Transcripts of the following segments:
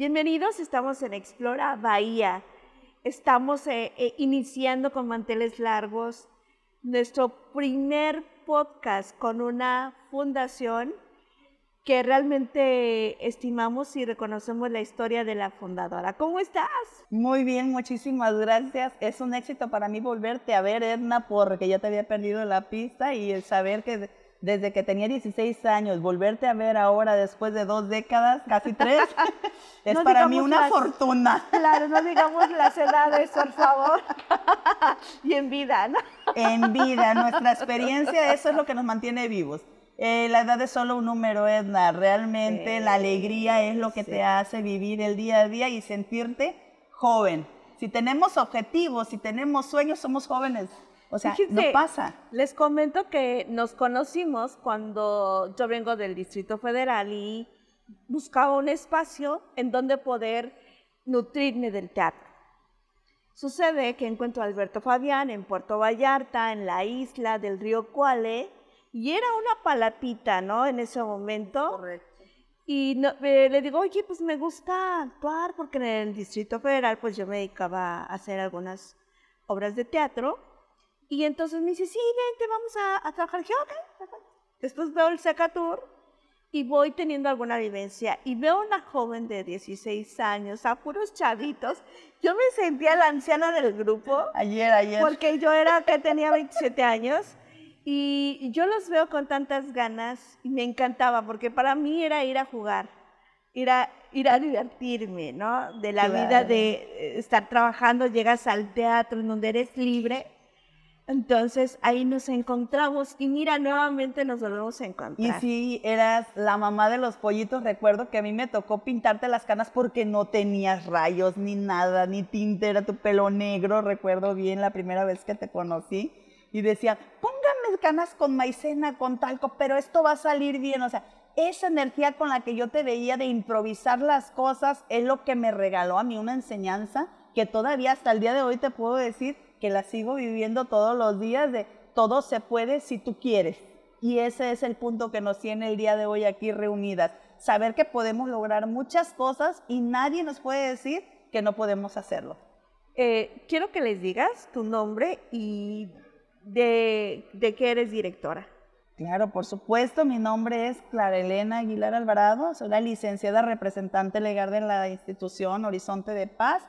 Bienvenidos, estamos en Explora Bahía. Estamos eh, eh, iniciando con manteles largos nuestro primer podcast con una fundación que realmente estimamos y reconocemos la historia de la fundadora. ¿Cómo estás? Muy bien, muchísimas gracias. Es un éxito para mí volverte a ver, Edna, porque ya te había perdido la pista y el saber que desde que tenía 16 años, volverte a ver ahora después de dos décadas, casi tres, es para mí una fortuna. Claro, no digamos las edades, por favor. y en vida, ¿no? en vida, nuestra experiencia, eso es lo que nos mantiene vivos. Eh, la edad es solo un número, Edna. Realmente la alegría es lo que te hace vivir el día a día y sentirte joven. Si tenemos objetivos, si tenemos sueños, somos jóvenes. O sea, no pasa. Les comento que nos conocimos cuando yo vengo del Distrito Federal y buscaba un espacio en donde poder nutrirme del teatro. Sucede que encuentro a Alberto Fabián en Puerto Vallarta, en la isla del río Cuale, y era una palapita, ¿no? En ese momento. Correcto. Y eh, le digo, oye, pues me gusta actuar, porque en el Distrito Federal, pues yo me dedicaba a hacer algunas obras de teatro. Y entonces me dice, sí, vente, vamos a, a trabajar. Dije, ok. Después veo el Secatur y voy teniendo alguna vivencia. Y veo una joven de 16 años, a puros chavitos. Yo me sentía la anciana del grupo. Ayer, ayer. Porque yo era que tenía 27 años. Y yo los veo con tantas ganas y me encantaba, porque para mí era ir a jugar, ir a, ir a divertirme, ¿no? De la vida de eh, estar trabajando, llegas al teatro en donde eres libre. Entonces ahí nos encontramos y mira, nuevamente nos volvemos a encontrar. Y sí, eras la mamá de los pollitos. Recuerdo que a mí me tocó pintarte las canas porque no tenías rayos ni nada, ni tinte, era tu pelo negro. Recuerdo bien la primera vez que te conocí y decían, póngame canas con maicena, con talco, pero esto va a salir bien. O sea, esa energía con la que yo te veía de improvisar las cosas es lo que me regaló a mí una enseñanza que todavía hasta el día de hoy te puedo decir que la sigo viviendo todos los días de todo se puede si tú quieres. Y ese es el punto que nos tiene el día de hoy aquí reunidas. Saber que podemos lograr muchas cosas y nadie nos puede decir que no podemos hacerlo. Eh, quiero que les digas tu nombre y de, de que eres directora. Claro, por supuesto. Mi nombre es Clara Elena Aguilar Alvarado. Soy la licenciada representante legal de la institución Horizonte de Paz.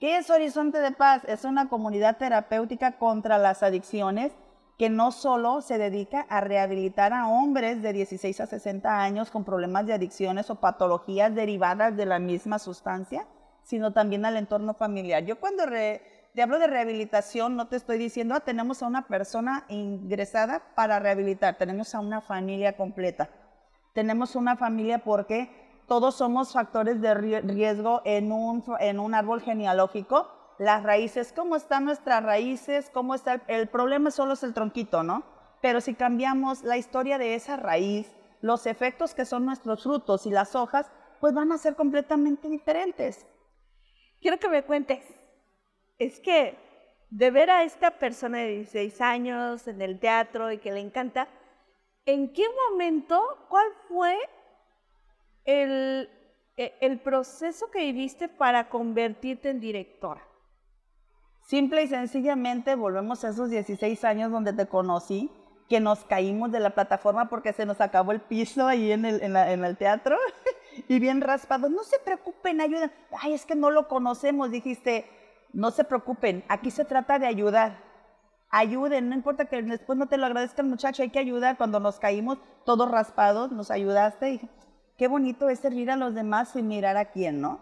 ¿Qué es Horizonte de Paz? Es una comunidad terapéutica contra las adicciones que no solo se dedica a rehabilitar a hombres de 16 a 60 años con problemas de adicciones o patologías derivadas de la misma sustancia, sino también al entorno familiar. Yo cuando re te hablo de rehabilitación, no te estoy diciendo, ah, tenemos a una persona ingresada para rehabilitar, tenemos a una familia completa. Tenemos una familia porque todos somos factores de riesgo en un, en un árbol genealógico. Las raíces, ¿cómo están nuestras raíces? ¿Cómo está? El, el problema solo es el tronquito, ¿no? Pero si cambiamos la historia de esa raíz, los efectos que son nuestros frutos y las hojas, pues van a ser completamente diferentes. Quiero que me cuentes, es que de ver a esta persona de 16 años en el teatro y que le encanta, ¿en qué momento, cuál fue el, e, el proceso que viviste para convertirte en directora? Simple y sencillamente volvemos a esos 16 años donde te conocí, que nos caímos de la plataforma porque se nos acabó el piso ahí en el, en, el teatro y bien raspado. No se preocupen, ayuden. Ay, es que no lo conocemos, dijiste no se preocupen, aquí se trata de ayudar. Ayuden, no importa que después no te lo agradezca el muchacho, hay que ayudar. Cuando nos caímos todos raspados, nos ayudaste y qué bonito es servir a los demás sin mirar a quién, ¿no?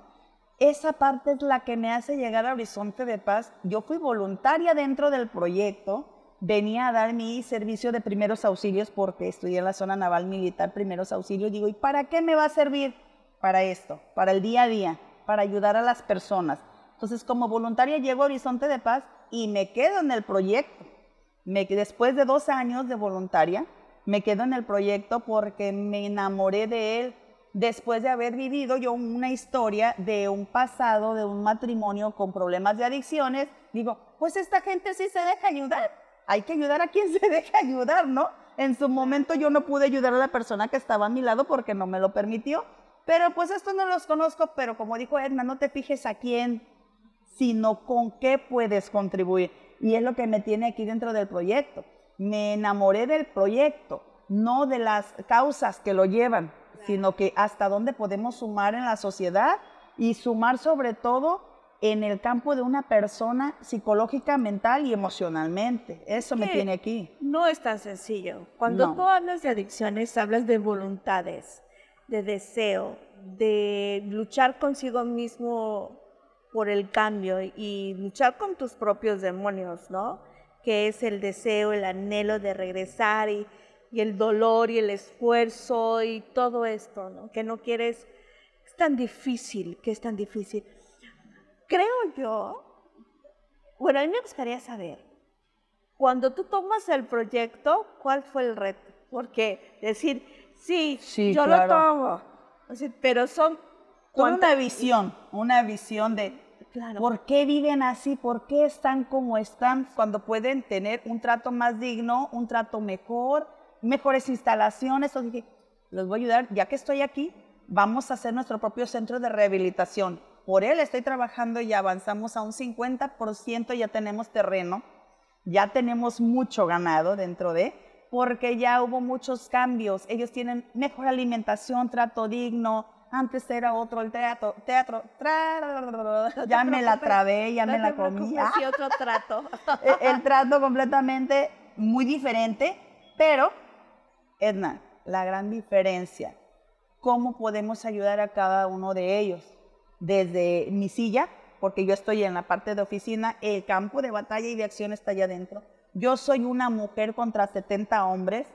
Esa parte es la que me hace llegar a Horizonte de Paz. Yo fui voluntaria dentro del proyecto, venía a dar mi servicio de primeros auxilios porque estudié en la zona naval militar primeros auxilios. Digo, ¿y para qué me va a servir? Para esto, para el día a día, para ayudar a las personas. Entonces, como voluntaria llego a Horizonte de Paz y me quedo en el proyecto. Después de dos años de voluntaria, me quedo en el proyecto porque me enamoré de él después de haber vivido yo una historia de un pasado, de un matrimonio con problemas de adicciones. Digo, pues esta gente sí se deja ayudar. Hay que ayudar a quien se deja ayudar, ¿no? En su momento yo no pude ayudar a la persona que estaba a mi lado porque no me lo permitió pero pues esto no los conozco, pero como dijo Edna, no te fijes a quién, sino con qué puedes contribuir. Y es lo que me tiene aquí dentro del proyecto. Me enamoré del proyecto, no de las causas que lo llevan, sino que hasta dónde podemos sumar en la sociedad y sumar sobre todo en el campo de una persona psicológica, mental y emocionalmente. Eso me tiene aquí. No es tan sencillo. Cuando tú hablas de adicciones, hablas de voluntades, de deseo, de luchar consigo mismo por el cambio y luchar con tus propios demonios, ¿no? Que es el deseo, el anhelo de regresar y, y el dolor y el esfuerzo y todo esto, ¿no? Que no quieres, es tan difícil, que es tan difícil. Creo yo, bueno, a mí me gustaría saber, cuando tú tomas el proyecto, ¿cuál fue el reto? Porque decir, sí, yo lo tomo, pero son... Con una visión, una visión de por qué viven así, por qué están como están, cuando pueden tener un trato más digno, un trato mejor, mejores instalaciones. O dije, los voy a ayudar, ya que estoy aquí, vamos a hacer nuestro propio centro de rehabilitación por él estoy trabajando y avanzamos a un 50%, ya tenemos terreno, ya tenemos mucho ganado dentro de, porque ya hubo muchos cambios. Ellos tienen mejor alimentación, trato digno. Antes era otro el teatro, teatro, ya me la trabé, ya me la comí. Otro trato. el trato completamente muy diferente, pero, Edna, la gran diferencia, ¿cómo podemos ayudar a cada uno de ellos? desde mi silla, porque yo estoy en la parte de oficina, el campo de batalla y de acción está allá adentro. Yo soy una mujer contra 70 hombres.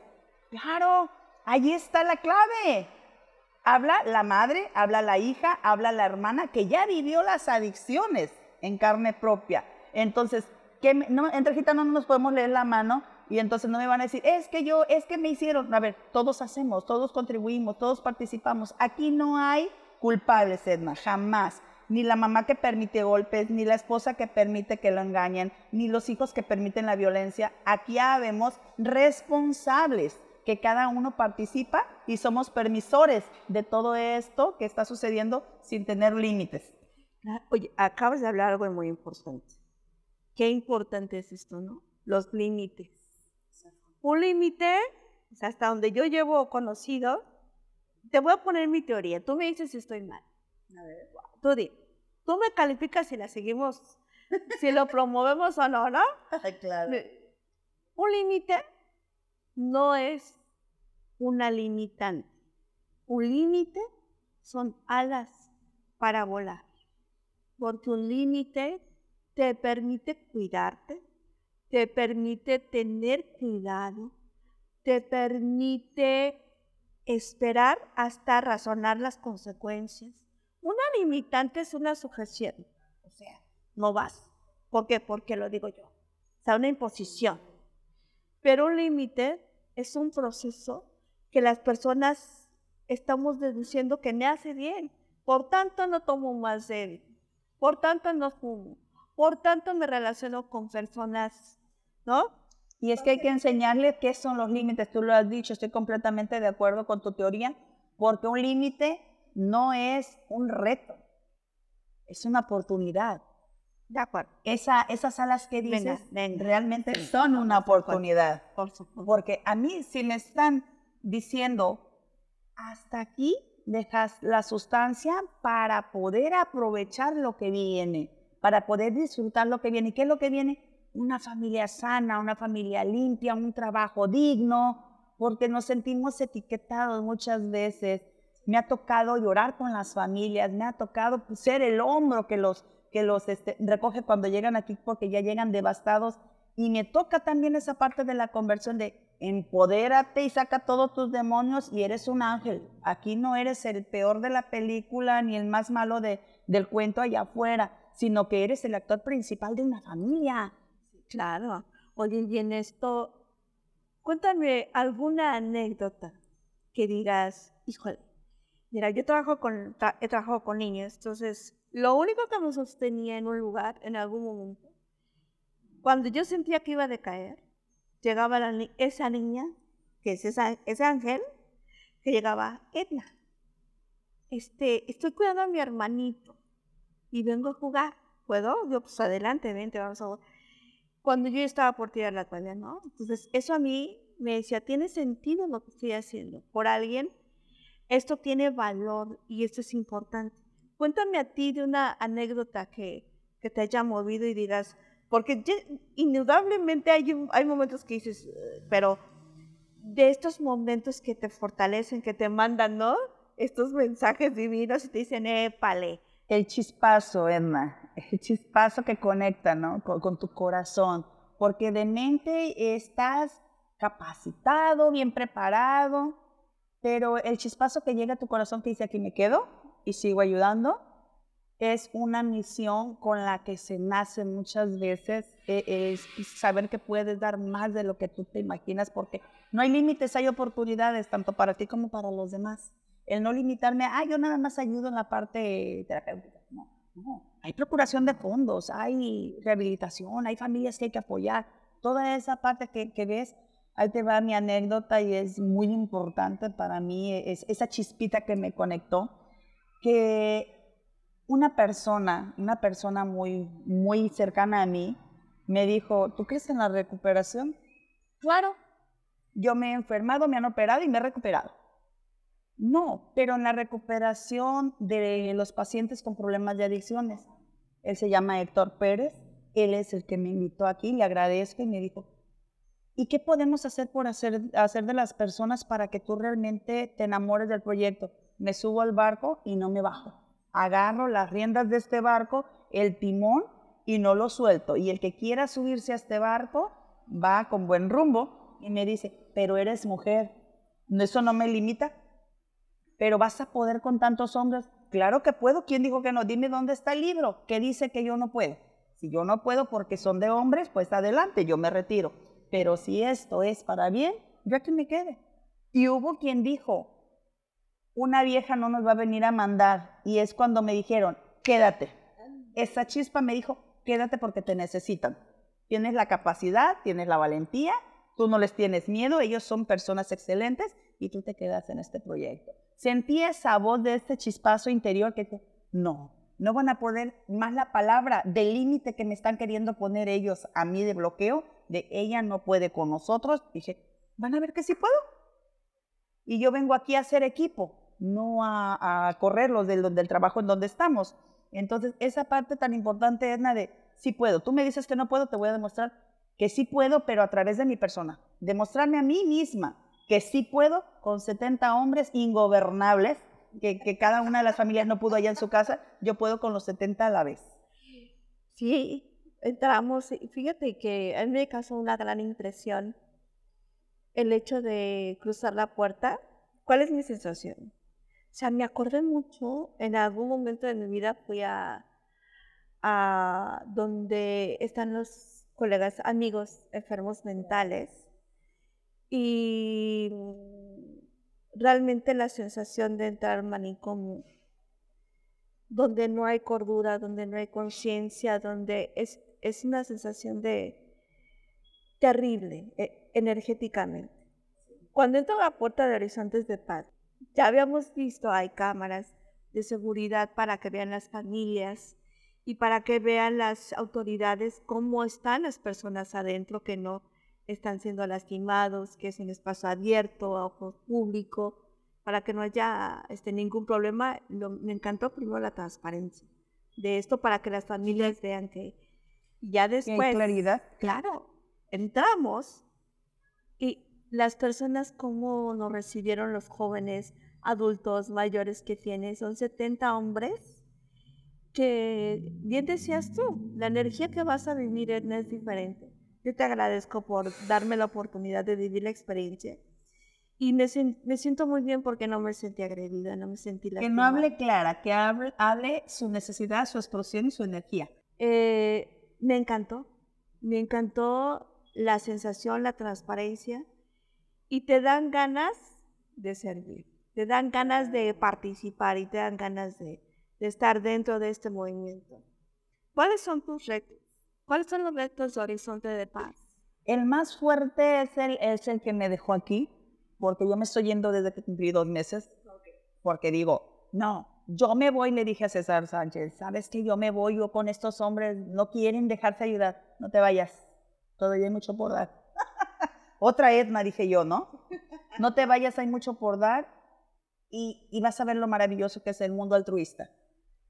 Claro, ahí está la clave. Habla la madre, habla la hija, habla la hermana que ya vivió las adicciones en carne propia. Entonces, ¿qué no, entre no nos podemos leer la mano y entonces no me van a decir, es que yo, es que me hicieron. A ver, todos hacemos, todos contribuimos, todos participamos. Aquí no hay culpables, Edna, jamás. Ni la mamá que permite golpes, ni la esposa que permite que lo engañen, ni los hijos que permiten la violencia. Aquí habemos responsables, que cada uno participa y somos permisores de todo esto que está sucediendo sin tener límites. Ah, oye, acabas de hablar algo muy importante. Qué importante es esto, ¿no? Los límites. Un límite, hasta donde yo llevo conocido, te voy a poner mi teoría. Tú me dices si estoy mal. A ver, tú di. Tú me calificas si la seguimos, si lo promovemos o no, ¿no? claro. Un límite no es una limitante. Un límite son alas para volar. Porque un límite te permite cuidarte, te permite tener cuidado, te permite esperar hasta razonar las consecuencias. Una limitante es una sujeción, o sea, no vas. ¿Por qué? Porque lo digo yo. O sea, una imposición. Pero un límite es un proceso que las personas estamos deduciendo que me hace bien. Por tanto, no tomo más de él. Por tanto, no fumo. Por tanto, me relaciono con personas, ¿no? Y es que hay que enseñarle qué son los límites. Tú lo has dicho, estoy completamente de acuerdo con tu teoría, porque un límite no es un reto, es una oportunidad. De acuerdo. Esa, esas alas que dices realmente son una oportunidad. Por supuesto. Porque a mí si me están diciendo, hasta aquí dejas la sustancia para poder aprovechar lo que viene, para poder disfrutar lo que viene. ¿Y qué es lo que viene? Una familia sana, una familia limpia, un trabajo digno, porque nos sentimos etiquetados muchas veces. Me ha tocado llorar con las familias, me ha tocado ser el hombro que los, que los este, recoge cuando llegan aquí porque ya llegan devastados. Y me toca también esa parte de la conversión de empodérate y saca todos tus demonios y eres un ángel. Aquí no eres el peor de la película ni el más malo de, del cuento allá afuera, sino que eres el actor principal de una familia. Claro. Oye, y en esto, cuéntame alguna anécdota que digas, híjole, mira, yo trabajo con, trabajado con niños, entonces lo único que me sostenía en un lugar en algún momento, cuando yo sentía que iba a decaer, llegaba esa niña, que es ese ángel, que llegaba Edna. este, estoy cuidando a mi hermanito y vengo a jugar. ¿Puedo? Yo, pues adelante, vente, vamos a jugar. Cuando yo estaba por tirar la toalla, ¿no? Entonces, eso a mí me decía, tiene sentido lo que estoy haciendo por alguien. Esto tiene valor y esto es importante. Cuéntame a ti de una anécdota que, que te haya movido y digas, porque indudablemente hay, hay momentos que dices, pero de estos momentos que te fortalecen, que te mandan, ¿no? Estos mensajes divinos y te dicen, épale. El chispazo, Edna, el chispazo que conecta, ¿no? Con, tu corazón, porque de mente estás capacitado, bien preparado, pero el chispazo que llega a tu corazón que dice, aquí me quedo y sigo ayudando, es una misión con la que se nace muchas veces, e, es saber que puedes dar más de lo que tú te imaginas, porque no hay límites, hay oportunidades, tanto para ti como para los demás. El no limitarme, ah, yo nada más ayudo en la parte terapéutica. No, no. Hay procuración de fondos, hay rehabilitación, hay familias que hay que apoyar. Toda esa parte que, que ves, ahí te va mi anécdota y es muy importante para mí, es esa chispita que me conectó, que una persona, una persona muy, muy cercana a mí, me dijo, ¿tú crees en la recuperación? Claro. Yo me he enfermado, me han operado y me he recuperado. No, pero en la recuperación de los pacientes con problemas de adicciones. Él se llama Héctor Pérez, él es el que me invitó aquí, le agradezco y me dijo, ¿y qué podemos hacer por hacer, hacer de las personas para que tú realmente te enamores del proyecto? Me subo al barco y no me bajo agarro las riendas de este barco, el timón y no lo suelto. Y el que quiera subirse a este barco va con buen rumbo y me dice, pero eres mujer, eso no me limita, pero vas a poder con tantos hombres. Claro que puedo, ¿quién dijo que no? Dime dónde está el libro que dice que yo no puedo. Si yo no puedo porque son de hombres, pues adelante, yo me retiro. Pero si esto es para bien, yo aquí me quede. Y hubo quien dijo, una vieja no nos va a venir a mandar. Y es cuando me dijeron, quédate. Esa chispa me dijo, quédate porque te necesitan. Tienes la capacidad, tienes la valentía, tú no les tienes miedo, ellos son personas excelentes y tú te quedas en este proyecto. Sentí esa voz de este chispazo interior que no, no van a poder más la palabra del límite que me están queriendo poner ellos a mí de bloqueo, de ella no puede con nosotros. Dije, van a ver que sí puedo. Y yo vengo aquí a hacer equipo no a, correrlos del, del trabajo en donde estamos. Entonces, esa parte tan importante es la de, sí puedo. Tú me dices que no puedo, te voy a demostrar que sí puedo, pero a través de mi persona. Demostrarme a mí misma que sí puedo con 70 hombres ingobernables, que, cada una de las familias no pudo allá en su casa, yo puedo con los 70 a la vez. Sí, entramos, fíjate que en mi caso una gran impresión el hecho de cruzar la puerta. ¿Cuál es mi sensación? O sea, me acordé mucho, en algún momento de mi vida fui a, a donde están los colegas, amigos enfermos mentales y realmente la sensación de entrar en manicomio, donde no hay cordura, donde no hay conciencia, donde es, es una sensación de terrible e, energéticamente. Cuando entro a la puerta de Horizontes de Paz, ya habíamos visto, hay cámaras de seguridad para que vean las familias y para que vean las autoridades cómo están las personas adentro que no están siendo lastimados, que es un espacio abierto a ojos público, para que no haya este, ningún problema. me encantó primero la transparencia de esto para que las familias vean que ya después... claridad? Claro, entramos y las personas, cómo nos recibieron los jóvenes, adultos, mayores que tienes, son 70 hombres que, bien decías tú, la energía que vas a vivir es diferente. Yo te agradezco por darme la oportunidad de vivir la experiencia. Y me, me siento muy bien porque no me sentí agredida, no me sentí Que no hable clara, que hable, hable su necesidad, su explosión y su energía. Eh, me encantó, me encantó la sensación, la transparencia y te dan ganas de servir, te dan ganas de participar y te dan ganas de, estar dentro de este movimiento. ¿Cuáles son tus retos? ¿Cuáles son los retos de Horizonte de Paz? El más fuerte es el, el que me dejó aquí, porque yo me estoy yendo desde que cumplí dos meses, porque digo, No, yo me voy, le dije a César Sánchez, sabes que yo me voy, yo con estos hombres no quieren dejarse ayudar, no te vayas, todavía hay mucho por dar. Otra Edna, dije yo, ¿no? No te vayas, hay mucho por dar y, y vas a ver lo maravilloso que es el mundo altruista.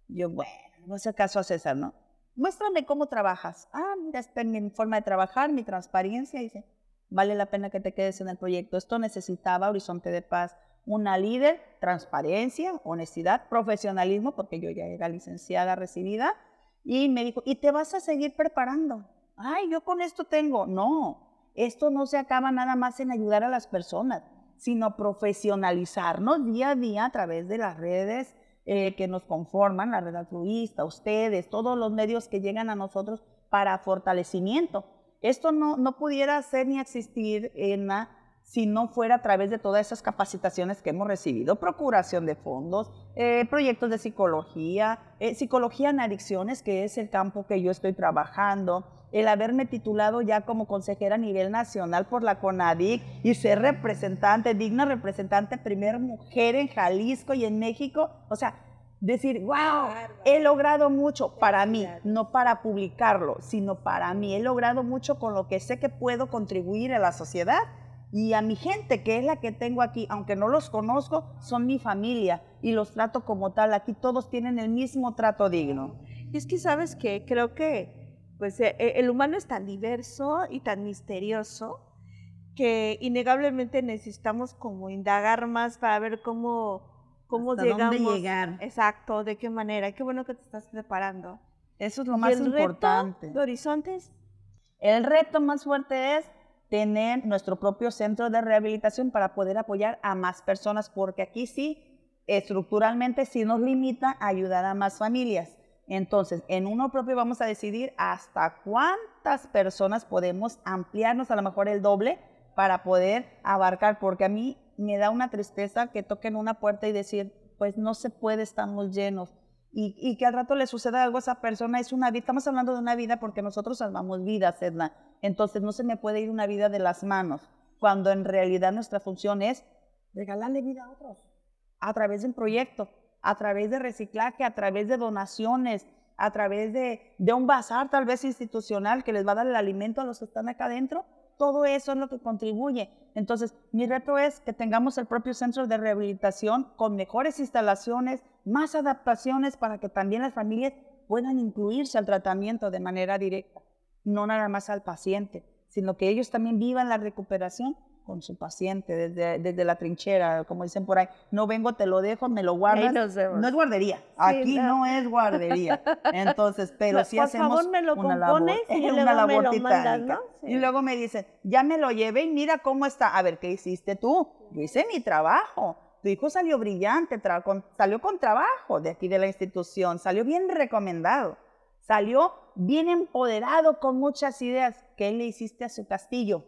Yo, bueno, no hace caso a César, ¿no? Muéstrame cómo trabajas. Ah, mira, es mi forma de trabajar, mi transparencia. Dice, vale la pena que te quedes en el proyecto. Esto necesitaba Horizonte de Paz, una líder, transparencia, honestidad, profesionalismo, porque yo ya era licenciada recibida. Y me dijo, ¿y te vas a seguir preparando? Ay, yo con esto tengo. No, esto no se acaba nada más en ayudar a las personas, sino profesionalizarnos día a día a través de las redes eh, que nos conforman, la red altruista, ustedes, todos los medios que llegan a nosotros para fortalecimiento. Esto no, no pudiera ser ni existir en si no fuera a través de todas esas capacitaciones que hemos recibido, procuración de fondos, eh, proyectos de psicología, eh, psicología en adicciones, que es el campo que yo estoy trabajando, el haberme titulado ya como consejera a nivel nacional por la CONADIC y ser representante, digna representante, primera mujer en Jalisco y en México. O sea, decir, wow, he logrado mucho para mí, no para publicarlo, sino para mí. He logrado mucho con lo que sé que puedo contribuir a la sociedad y a mi gente, que es la que tengo aquí, aunque no los conozco, son mi familia y los trato como tal. Aquí todos tienen el mismo trato digno. Y es que sabes que creo que pues eh, eh, el humano es tan diverso y tan misterioso que innegablemente necesitamos como indagar más para ver cómo, cómo llegamos. Dónde llegar. Exacto, de qué manera. Qué bueno que te estás preparando. Eso es lo más importante. de horizontes? El reto más fuerte es tener nuestro propio centro de rehabilitación para poder apoyar a más personas, porque aquí sí, estructuralmente sí nos limita a ayudar a más familias. Entonces, en uno propio vamos a decidir hasta cuántas personas podemos ampliarnos, a lo mejor el doble, para poder abarcar, porque a mí me da una tristeza que toquen una puerta y decir, pues no se puede, estamos llenos. Y, que al rato le suceda algo a esa persona, es una vida, estamos hablando de una vida porque nosotros salvamos vidas, Edna. Entonces no se me puede ir una vida de las manos, cuando en realidad nuestra función es regalarle vida a otros a través de un proyecto a través de reciclaje, a través de donaciones, a través de, un bazar tal vez institucional que les va a dar el alimento a los que están acá adentro. Todo eso es lo que contribuye. Entonces, mi reto es que tengamos el propio centro de rehabilitación con mejores instalaciones, más adaptaciones para que también las familias puedan incluirse al tratamiento de manera directa, no nada más al paciente, sino que ellos también vivan la recuperación con su paciente desde, desde la trinchera, como dicen por ahí, no vengo, te lo dejo, me lo guardas. No es guardería, aquí no. es guardería. Entonces, pero sí hacemos favor, me lo una labor, y una labor titánica. Y luego me dicen, ya me lo llevé y mira cómo está. A ver, ¿qué hiciste tú? Yo hice mi trabajo. Tu hijo salió brillante, salió con trabajo de aquí de la institución, salió bien recomendado, salió bien empoderado con muchas ideas. ¿Qué le hiciste a su castillo?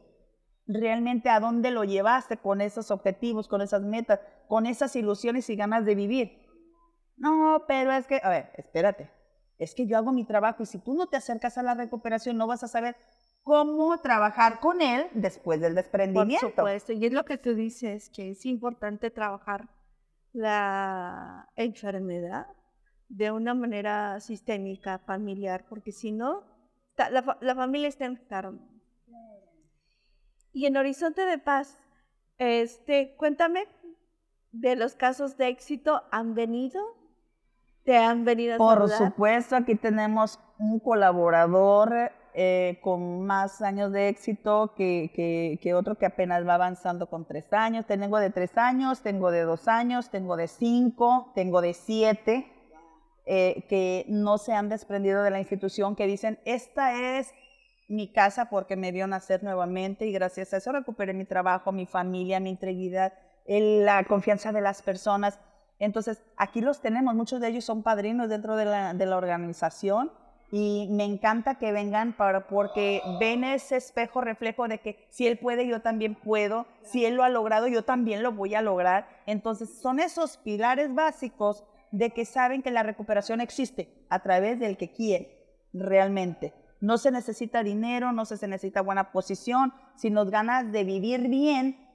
Realmente a dónde lo llevaste con esos objetivos, con esas metas, con esas ilusiones y ganas de vivir. No, pero es que, a ver, espérate, es que yo hago mi trabajo y si tú no te acercas a la recuperación no vas a saber cómo trabajar con él después del desprendimiento. Por supuesto, y es lo que tú dices, que es importante trabajar la enfermedad de una manera sistémica, familiar, porque si no, la, la familia está enferma y en Horizonte de Paz, este, cuéntame de los casos de éxito, ¿han venido? ¿Te han venido a Por supuesto, aquí tenemos un colaborador eh, con más años de éxito que, que, otro que apenas va avanzando con tres años. Tengo de tres años, tengo de dos años, tengo de cinco, tengo de siete, eh, que no se han desprendido de la institución, que dicen, esta es mi casa porque me vio nacer nuevamente y gracias a eso recuperé mi trabajo, mi familia, mi integridad, la confianza de las personas. Entonces, aquí los tenemos, muchos de ellos son padrinos dentro de la, organización y me encanta que vengan para, porque ven ese espejo reflejo de que si él puede, yo también puedo, si él lo ha logrado, yo también lo voy a lograr. Entonces, son esos pilares básicos de que saben que la recuperación existe a través del que quiere realmente. No se necesita dinero, no se necesita buena posición, sino ganas de vivir bien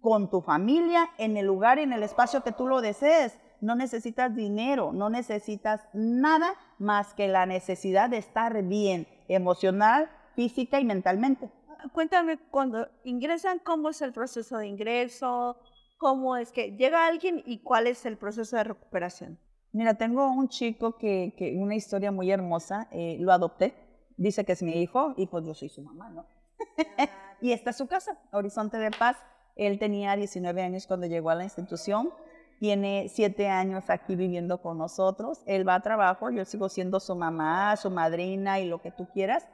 con tu familia en el lugar y en el espacio que tú lo desees. no necesitas dinero, no necesitas nada más que la necesidad de estar bien emocional, física y mentalmente. Cuéntame, cuando ingresan, ¿cómo es el proceso de ingreso? ¿Cómo es que llega alguien y cuál es el proceso de recuperación? Mira, tengo un chico que, que una historia muy hermosa, eh, lo adopté, dice que es mi hijo y pues yo soy su mamá, ¿no? y esta es su casa, Horizonte de Paz. Él tenía 19 años cuando llegó a la institución, tiene 7 años aquí viviendo con nosotros, él va a trabajo, yo sigo siendo su mamá, su madrina y lo que tú quieras.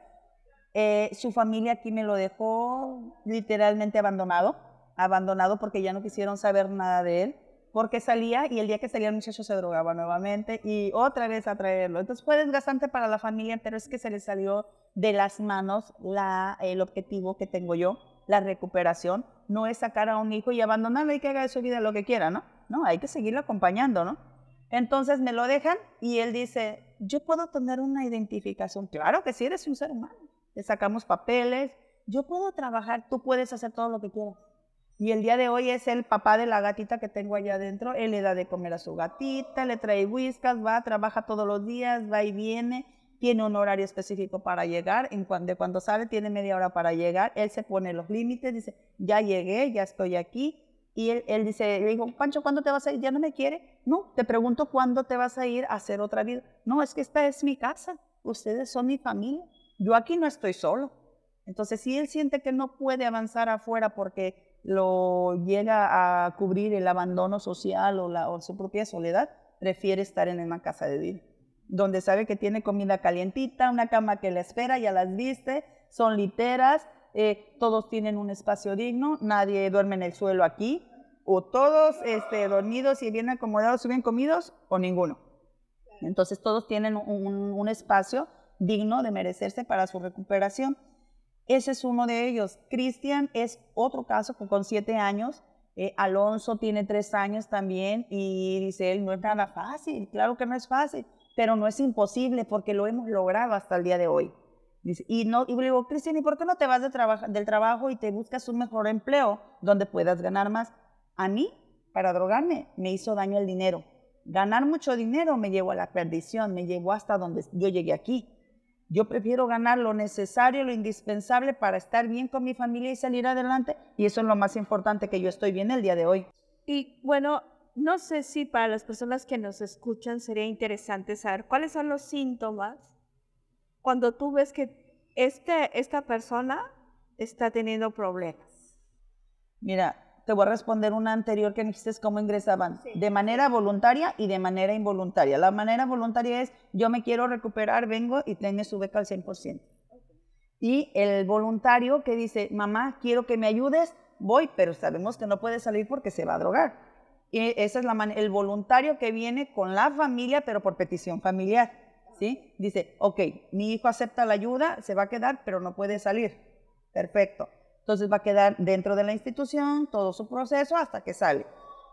Eh, su familia aquí me lo dejó literalmente abandonado, abandonado porque ya no quisieron saber nada de él, porque salía y el día que salía el muchacho se drogaba nuevamente y otra vez a traerlo. Entonces fue desgastante para la familia, pero es que se le salió de las manos el objetivo que tengo yo, la recuperación. No es sacar a un hijo y abandonarlo y que haga de su vida lo que quiera, ¿no? No, hay que seguirlo acompañando, ¿no? Entonces me lo dejan y él dice, yo puedo tener una identificación. Claro que sí, eres un ser humano le sacamos papeles, yo puedo trabajar, tú puedes hacer todo lo que quieras. Y el día de hoy es el papá de la gatita que tengo allá adentro, él le da de comer a su gatita, le trae whiskas, va, trabaja todos los días, va y viene, tiene un horario específico para llegar, en cuando, cuando sale tiene media hora para llegar, él se pone los límites, dice, ya llegué, ya estoy aquí, y él, él, dice, le digo, Pancho, ¿cuándo te vas a ir? ¿Ya no me quiere? No, te pregunto cuándo te vas a ir a hacer otra vida. No, es que esta es mi casa, ustedes son mi familia yo aquí no estoy solo. Entonces, si él siente que no puede avanzar afuera porque lo llega a cubrir el abandono social o, su propia soledad, prefiere estar en una casa de vida, donde sabe que tiene comida calientita, una cama que le espera, ya las viste, son literas, eh, todos tienen un espacio digno, nadie duerme en el suelo aquí, o todos este, dormidos y bien acomodados y bien comidos, o ninguno. Entonces todos tienen un espacio digno de merecerse para su recuperación. Ese es uno de ellos. Cristian es otro caso con siete años. Eh, Alonso tiene tres años también y dice él, no es nada fácil. Claro que no es fácil, pero no es imposible porque lo hemos logrado hasta el día de hoy. Dice, y, no, y le digo, Cristian, ¿y por qué no te vas de del trabajo y te buscas un mejor empleo donde puedas ganar más? A mí, para drogarme, me hizo daño el dinero. Ganar mucho dinero me llevó a la perdición, me llevó hasta donde yo llegué aquí. Yo prefiero ganar lo necesario, lo indispensable para estar bien con mi familia y salir adelante. Y eso es lo más importante que yo estoy bien el día de hoy. Y bueno, no sé si para las personas que nos escuchan sería interesante saber cuáles son los síntomas cuando tú ves que este, esta persona está teniendo problemas. Mira, te voy a responder una anterior que dijiste cómo ingresaban, de manera voluntaria y de manera involuntaria. La manera voluntaria es, yo me quiero recuperar, vengo y tiene su beca al 100%. Y el voluntario que dice, mamá, quiero que me ayudes, voy, pero sabemos que no puede salir porque se va a drogar. Y esa es la el voluntario que viene con la familia, pero por petición familiar. ¿sí? Dice, ok, mi hijo acepta la ayuda, se va a quedar, pero no puede salir. Perfecto. Entonces va a quedar dentro de la institución todo su proceso hasta que sale.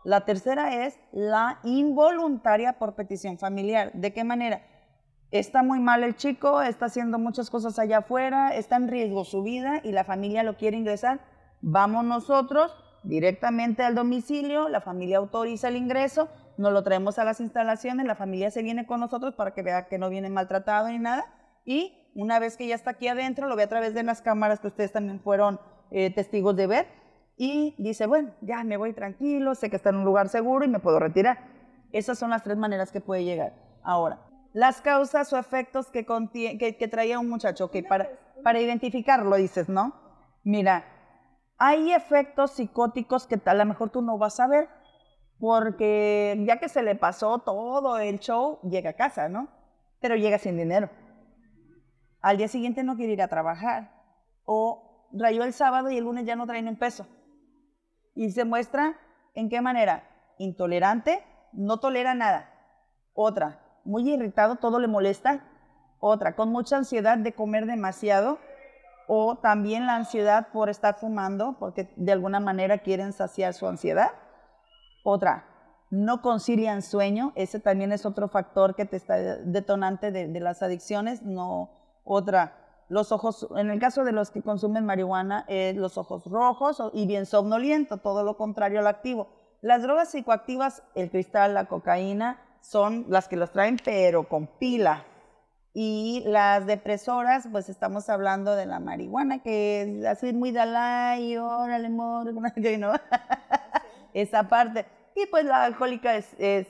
La tercera es la involuntaria por petición familiar. ¿De qué manera? Está muy mal el chico, está haciendo muchas cosas allá afuera, está en riesgo su vida y la familia lo quiere ingresar. Vamos nosotros directamente al domicilio, la familia autoriza el ingreso, nos lo traemos a las instalaciones, la familia se viene con nosotros para que vea que no viene maltratado ni nada y una vez que ya está aquí adentro, lo ve a través de las cámaras que ustedes también fueron eh, testigos de ver y dice, bueno, ya me voy tranquilo, sé que está en un lugar seguro y me puedo retirar. Esas son las tres maneras que puede llegar. Ahora, las causas o efectos que, que, traía un muchacho, que para, para identificarlo dices, ¿no? Mira, hay efectos psicóticos que a lo mejor tú no vas a ver, porque ya que se le pasó todo el show, llega a casa, ¿no? Pero llega sin dinero. Al día siguiente no quiere ir a trabajar. O rayó el sábado y el lunes ya no trae un peso. Y se muestra en qué manera. Intolerante, no tolera nada. Otra, muy irritado, todo le molesta. Otra, con mucha ansiedad de comer demasiado. O también la ansiedad por estar fumando, porque de alguna manera quieren saciar su ansiedad. Otra, no concilian sueño. Ese también es otro factor que te está detonante de, de las adicciones. No, otra, los ojos, en el caso de los que consumen marihuana, los ojos rojos y bien somnoliento, todo lo contrario al activo. Las drogas psicoactivas, el cristal, la cocaína, son las que los traen, pero con pila. Y las depresoras, pues estamos hablando de la marihuana, que es así muy dalai, órale, amor, ¿no? Esa parte. Y pues la alcohólica es, es,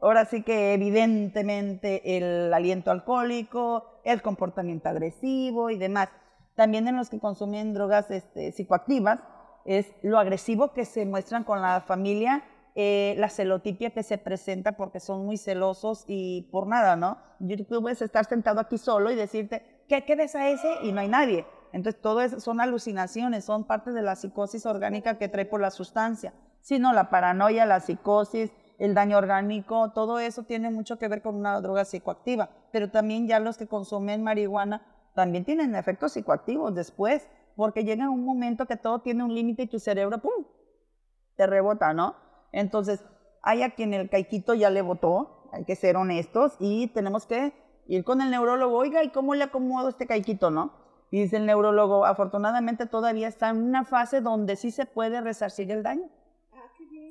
ahora sí que evidentemente el aliento alcohólico, el comportamiento agresivo y demás. También en los que consumen drogas este, psicoactivas, es lo agresivo que se muestran con la familia eh, la celotipia que se presenta porque son muy celosos y por nada, ¿no? Tú puedes estar sentado aquí solo y decirte, ¿qué quedes a ese? Y no hay nadie. Entonces, todo eso son alucinaciones, son parte de la psicosis orgánica que trae por la sustancia. Sino la paranoia, la psicosis, el daño orgánico, todo eso tiene mucho que ver con una droga psicoactiva. Pero también ya los que consumen marihuana también tienen efectos psicoactivos después, porque llega un momento que todo tiene un límite y tu cerebro, ¡pum!, te rebota, ¿no? Entonces, hay a quien el caiquito ya le votó, hay que ser honestos y tenemos que ir con el neurólogo, oiga, ¿y cómo le acomodo este caiquito, no? Y dice el neurólogo, afortunadamente todavía está en una fase donde sí se puede resarcir el daño.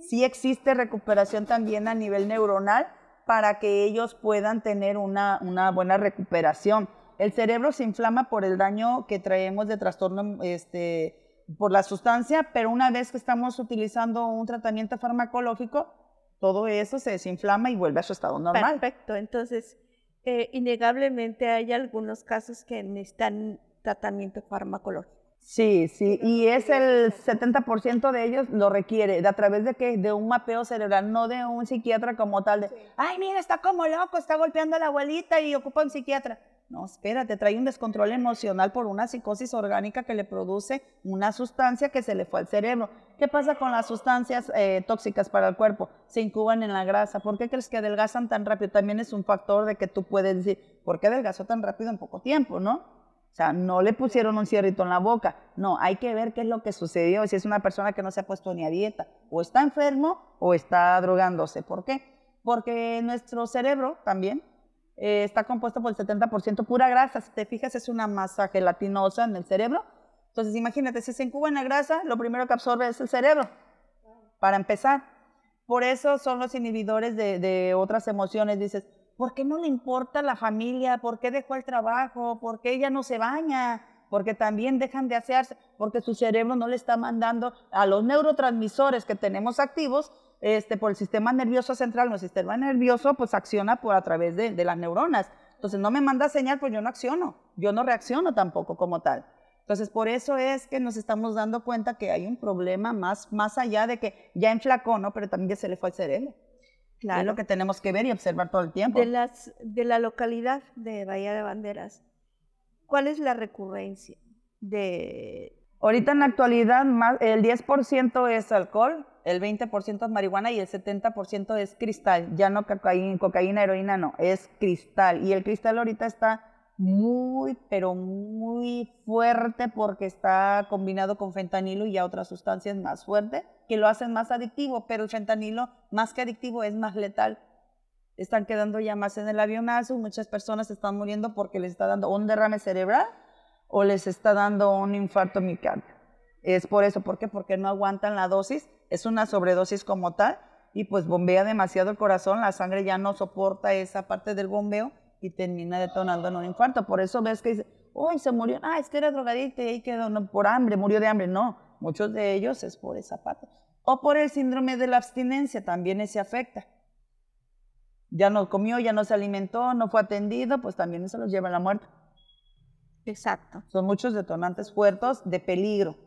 Sí existe recuperación también a nivel neuronal para que ellos puedan tener una, una buena recuperación. El cerebro se inflama por el daño que traemos de trastorno este, por la sustancia, pero una vez que estamos utilizando un tratamiento farmacológico, todo eso se desinflama y vuelve a su estado normal. Perfecto, entonces, eh, innegablemente hay algunos casos que necesitan tratamiento farmacológico. Sí, sí, y es el 70% de ellos lo requiere, de a través de que de un mapeo cerebral, no de un psiquiatra como tal de, ay, mira, está como loco, está golpeando a la abuelita y ocupa un psiquiatra. No, espérate, trae un descontrol emocional por una psicosis orgánica que le produce una sustancia que se le fue al cerebro. ¿Qué pasa con las sustancias eh, tóxicas para el cuerpo? Se incuban en la grasa. ¿Por qué crees que adelgazan tan rápido? También es un factor de que tú puedes decir, ¿por qué adelgazó tan rápido en poco tiempo, no? O sea, no le pusieron un cierrito en la boca. No, hay que ver qué es lo que sucedió. Si es una persona que no se ha puesto ni a dieta, o está enfermo o está drogándose. ¿Por qué? Porque nuestro cerebro también eh, está compuesto por el 70% pura grasa. Si te fijas, es una masa gelatinosa en el cerebro. Entonces, imagínate, si se incuba en la grasa, lo primero que absorbe es el cerebro, para empezar. Por eso son los inhibidores de, de otras emociones. Dices, ¿por qué no le importa la familia? ¿Por qué dejó el trabajo? ¿Por qué ella no se baña? Porque también dejan de hacerse, porque su cerebro no le está mandando a los neurotransmisores que tenemos activos este, por el sistema nervioso central, el sistema nervioso pues acciona por a través de, las neuronas. Entonces no me manda señal, pues yo no acciono, yo no reacciono tampoco como tal. Entonces por eso es que nos estamos dando cuenta que hay un problema más, más allá de que ya enflacó, ¿no? Pero también se le fue el cerebro. Claro. Es lo que tenemos que ver y observar todo el tiempo. De, las, de la localidad de Bahía de Banderas, ¿cuál es la recurrencia de... Ahorita en la actualidad más, el 10% es alcohol, el 20% es marihuana y el 70% es cristal, ya no cocaína, cocaína, heroína, no, es cristal. Y el cristal ahorita está muy, pero muy fuerte porque está combinado con fentanilo y a otras sustancias más fuertes que lo hacen más adictivo, pero el fentanilo más que adictivo es más letal. Están quedando ya más en el avionazo, muchas personas están muriendo porque les está dando un derrame cerebral o les está dando un infarto miocardio. Es por eso, ¿por qué? Porque no aguantan la dosis es una sobredosis como tal y pues bombea demasiado el corazón, la sangre ya no soporta esa parte del bombeo y termina detonando en un infarto. Por eso ves que dice, uy, se murió, ah, es que era drogadicto y quedó no, por hambre, murió de hambre. No, muchos de ellos es por esa parte. O por el síndrome de la abstinencia, también ese afecta. Ya no comió, ya no se alimentó, no fue atendido, pues también eso los lleva a la muerte. Exacto. Son muchos detonantes fuertes de peligro.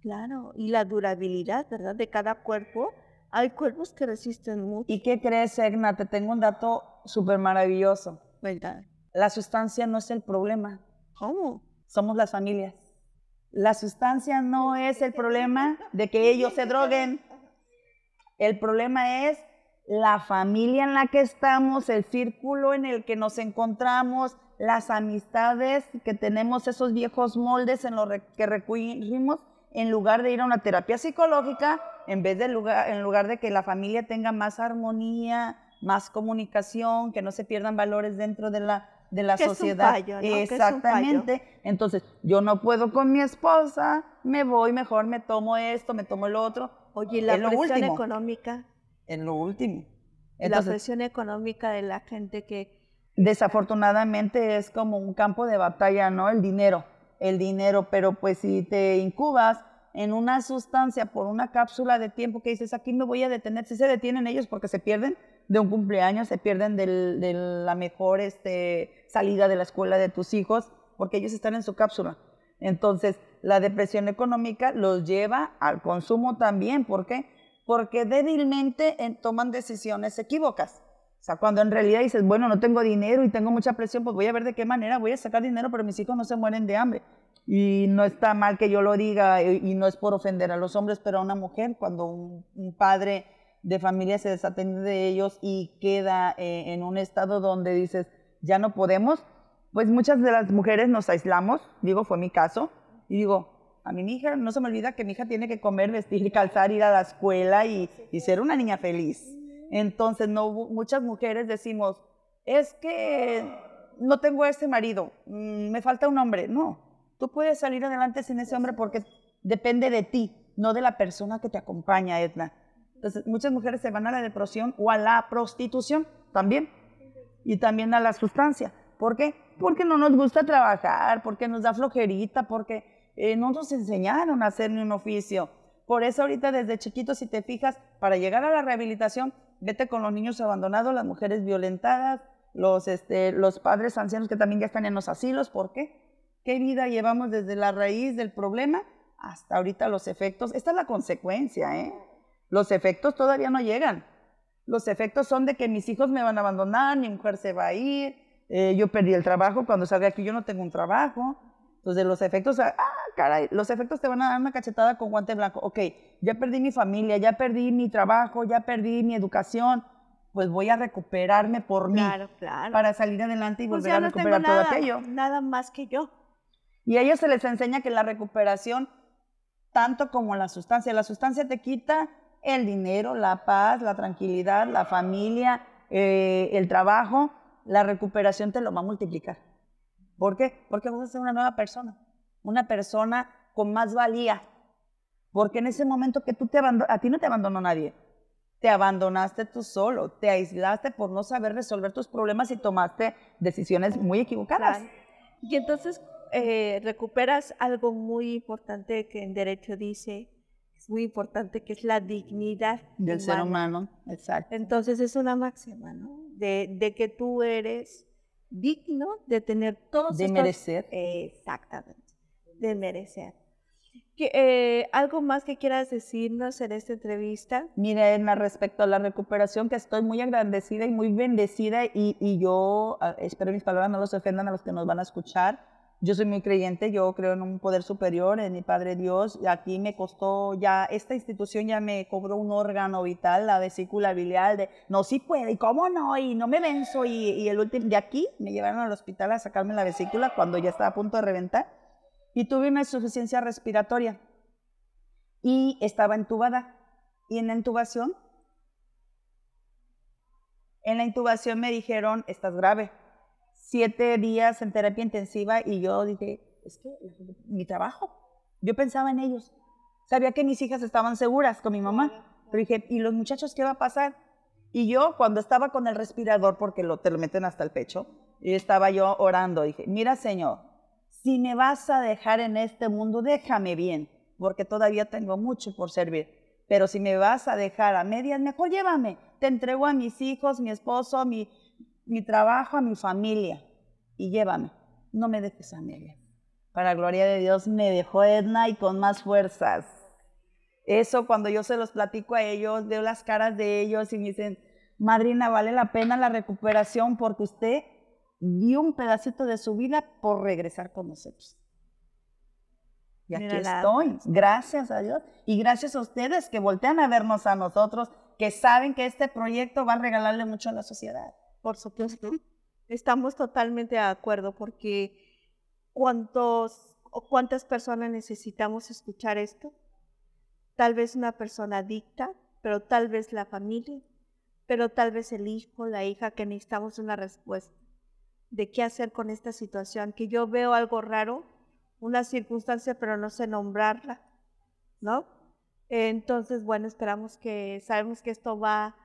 Claro, y la durabilidad, ¿verdad? De cada cuerpo. Hay cuerpos que resisten mucho. ¿Y qué crees, Egna? Te tengo un dato súper maravilloso. ¿Verdad? La sustancia no es el problema. ¿Cómo? Somos las familias. La sustancia no es el problema de que ellos se droguen. El problema es la familia en la que estamos, el círculo en el que nos encontramos, las amistades que tenemos, esos viejos moldes en los que recurrimos en lugar de ir a una terapia psicológica, en vez de lugar, en lugar de que la familia tenga más armonía, más comunicación, que no se pierdan valores dentro de la, de la sociedad. Exactamente. Entonces, yo no puedo con mi esposa, me voy, mejor me tomo esto, me tomo el otro. Oye, la en lo presión último. económica, En lo último. la Entonces, presión económica de la gente que desafortunadamente es como un campo de batalla, ¿no? El dinero, el dinero, pero pues si te incubas en una sustancia por una cápsula de tiempo que dices, aquí me voy a detener, si se detienen ellos porque se pierden de un cumpleaños, se pierden de la mejor este, salida de la escuela de tus hijos, porque ellos están en su cápsula. Entonces, la depresión económica los lleva al consumo también. ¿Por qué? Porque débilmente eh, toman decisiones equívocas. O sea, cuando en realidad dices, bueno, no tengo dinero y tengo mucha presión, pues voy a ver de qué manera voy a sacar dinero, pero mis hijos no se mueren de hambre. Y no está mal que yo lo diga y, y no es por ofender a los hombres, pero a una mujer, cuando un padre de familia se desatiende de ellos y queda eh, en un estado donde dices, ya no podemos, pues muchas de las mujeres nos aislamos, digo, fue mi caso, y digo, a mi hija, no se me olvida que mi hija tiene que comer, vestir, calzar, ir a la escuela y, ser una niña feliz. Entonces, no, muchas mujeres decimos, es que no tengo ese marido, mm, me falta un hombre. No, tú puedes salir adelante sin ese hombre porque depende de ti, no de la persona que te acompaña, Edna. Entonces, muchas mujeres se van a la depresión o a la prostitución también, y también a la sustancia. ¿Por qué? Porque no nos gusta trabajar, porque nos da flojerita, porque eh, no nos enseñaron a hacer ni un oficio. Por eso ahorita desde chiquitos, si te fijas, para llegar a la rehabilitación, vete con los niños abandonados, las mujeres violentadas, los, este, los padres ancianos que también ya están en los asilos. ¿Por qué? ¿Qué vida llevamos desde la raíz del problema hasta ahorita los efectos? Esta es la consecuencia, ¿eh? Los efectos todavía no llegan. Los efectos son de que mis hijos me van a abandonar, mi mujer se va a ir, eh, yo perdí el trabajo, cuando salga aquí yo no tengo un trabajo. Entonces los efectos, ah, caray, los efectos te van a dar una cachetada con guante blanco. Ok, ya perdí mi familia, ya perdí mi trabajo, ya perdí mi educación, pues voy a recuperarme por mí Claro, claro. para salir adelante y Pues volver a no tengo recuperar todo nada, aquello. nada más que yo. Y a ellos se les enseña que la recuperación, tanto como la sustancia, la sustancia te quita el dinero, la paz, la tranquilidad, la familia, eh, el trabajo, la recuperación te lo va a multiplicar. ¿Por qué? Porque vas a ser una nueva persona, una persona con más valía. Porque en ese momento que tú te abandonas, a ti no te abandonó nadie, te abandonaste tú solo, te aislaste por no saber resolver tus problemas y tomaste decisiones muy equivocadas. Y entonces eh, recuperas algo muy importante que en derecho dice, es muy importante, que es la dignidad del ser humano, exacto. Entonces es una máxima, ¿no? De, de que tú eres digno de tener todos De estos- merecer. Exactamente, de merecer. Que, eh, ¿Algo más que quieras decirnos en esta entrevista? Mira, Edna, respecto a la recuperación, que estoy muy agradecida y muy bendecida y, y yo ah, espero mis palabras no los ofendan a los que nos van a escuchar. Yo soy muy creyente, yo creo en un poder superior, en mi Padre Dios. Aquí me costó ya, esta institución ya me cobró un órgano vital, la vesícula biliar, de no, sí puede, y cómo no, y no me venzo. Y, y el último, de aquí me llevaron al hospital a sacarme la vesícula cuando ya estaba a punto de reventar. Y tuve una insuficiencia respiratoria y estaba entubada. Y en la intubación, en la intubación me dijeron, estás grave. Siete días en terapia intensiva y yo dije, es que mi trabajo. Yo pensaba en ellos. Sabía que mis hijas estaban seguras con mi mamá. Pero dije, ¿y los muchachos qué va a pasar? Y yo cuando estaba con el respirador, porque lo, te lo meten hasta el pecho, y estaba yo orando, dije, mira Señor, si me vas a dejar en este mundo, déjame bien, porque todavía tengo mucho por servir. Pero si me vas a dejar a medias, mejor llévame. Te entrego a mis hijos, mi esposo, mi, mi trabajo, a mi familia. Y llévame. No me dejes a medias. Para gloria de Dios me dejó Edna y con más fuerzas. Eso cuando yo se los platico a ellos, veo las caras de ellos y me dicen, madrina, vale la pena la recuperación porque usted dio un pedacito de su vida por regresar con nosotros. Y aquí Mira, estoy, gracias a Dios. Y gracias a ustedes que voltean a vernos a nosotros, que saben que este proyecto va a regalarle mucho a la sociedad. Por supuesto. Estamos totalmente de acuerdo porque ¿cuántos o cuántas personas necesitamos escuchar esto? Tal vez una persona adicta, pero tal vez la familia, pero tal vez el hijo, la hija, que necesitamos una respuesta de qué hacer con esta situación, que yo veo algo raro, una circunstancia, pero no sé nombrarla, ¿no? Entonces, bueno, esperamos que, sabemos que esto va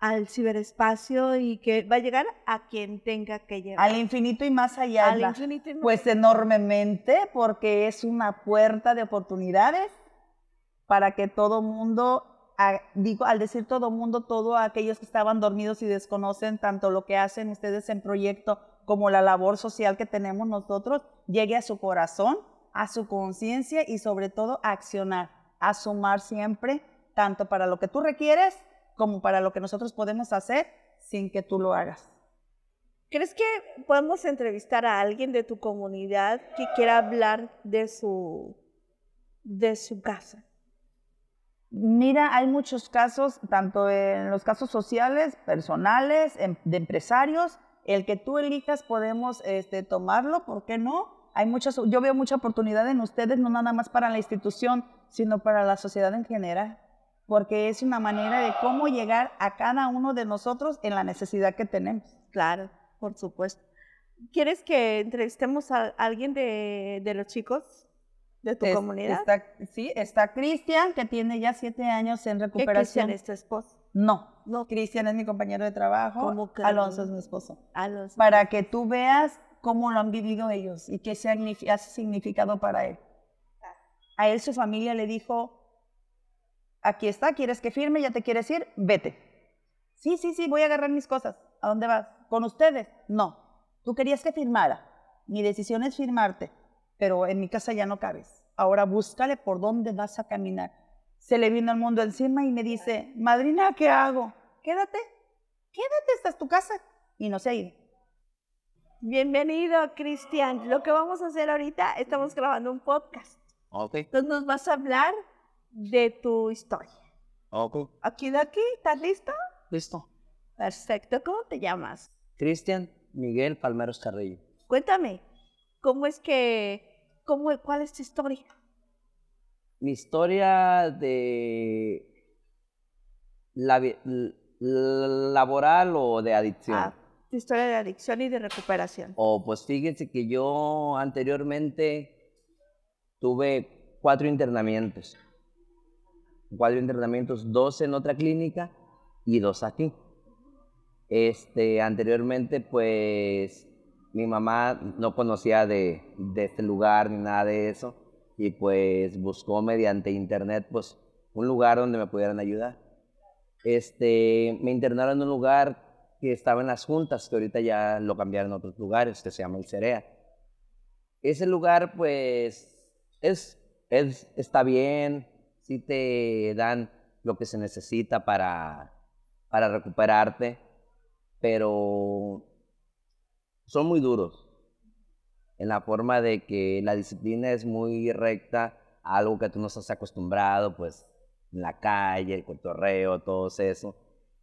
al ciberespacio y que va a llegar a quien tenga que llegar. Al infinito y más allá. Al infinito y más Pues enormemente, porque es una puerta de oportunidades para que todo mundo, digo, al decir todo mundo, todos aquellos que estaban dormidos y desconocen tanto lo que hacen ustedes en proyecto como la labor social que tenemos nosotros, llegue a su corazón, a su conciencia y sobre todo a accionar, a sumar siempre, tanto para lo que tú requieres como para lo que nosotros podemos hacer sin que tú lo hagas. ¿Crees que podemos entrevistar a alguien de tu comunidad que quiera hablar de su, de su casa? Mira, hay muchos casos, tanto en los casos sociales, personales, em- de empresarios, el que tú elijas podemos este, tomarlo, ¿por qué no? Hay muchas, yo veo mucha oportunidad en ustedes, no nada más para la institución, sino para la sociedad en general, porque es una manera de cómo llegar a cada uno de nosotros en la necesidad que tenemos. Claro, por supuesto. ¿Quieres que entrevistemos a alguien de, de los chicos de tu Es- comunidad? Está, sí, está Cristian, que tiene ya siete años en ¿Qué recuperación. Cristian es tu esposo? No, No. Cristian es mi compañero de trabajo, ¿Cómo que Alonso es mi esposo. A los... para que tú veas cómo lo han vivido ellos y qué signifi- hace significado para él. A él su familia le dijo, aquí está, ¿quieres que firme? ¿Ya te quieres ir? Vete. Sí, sí, sí, voy a agarrar mis cosas. ¿A dónde vas? ¿Con ustedes? No. Tú querías que firmara. Mi decisión es firmarte, pero en mi casa ya no cabes. Ahora búscale por dónde vas a caminar. Se le vino el mundo encima y me dice, madrina, ¿qué hago? Quédate, quédate, esta es tu casa. Y no se ha ido. Bienvenido, Cristian. Lo que vamos a hacer ahorita, estamos grabando un podcast. Ok, Entonces nos vas a hablar de tu historia. ok. Aquí de aquí, ¿estás listo? Listo. Perfecto. ¿Cómo te llamas? Cristian Miguel Palmeros Carrillo. Cuéntame, ¿cómo es que, cómo, cuál es tu historia? Mi historia de la laboral o de adicción. Ah, tu historia de adicción y de recuperación. O pues fíjense que yo anteriormente tuve cuatro internamientos. Cuatro internamientos, dos en otra clínica y dos aquí. Este, anteriormente, pues, mi mamá no conocía de, de este lugar ni nada de eso. Y pues buscó mediante internet, pues, un lugar donde me pudieran ayudar. Este, me internaron en un lugar que estaba en las juntas, que ahorita ya lo cambiaron a otros lugares, que se llama el CEREA. Ese lugar, pues, es, es, está bien, sí te dan lo que se necesita para, para recuperarte, pero son muy duros en la forma de que la disciplina es muy recta, algo que tú no estás acostumbrado, pues, en la calle, el cotorreo, todo eso.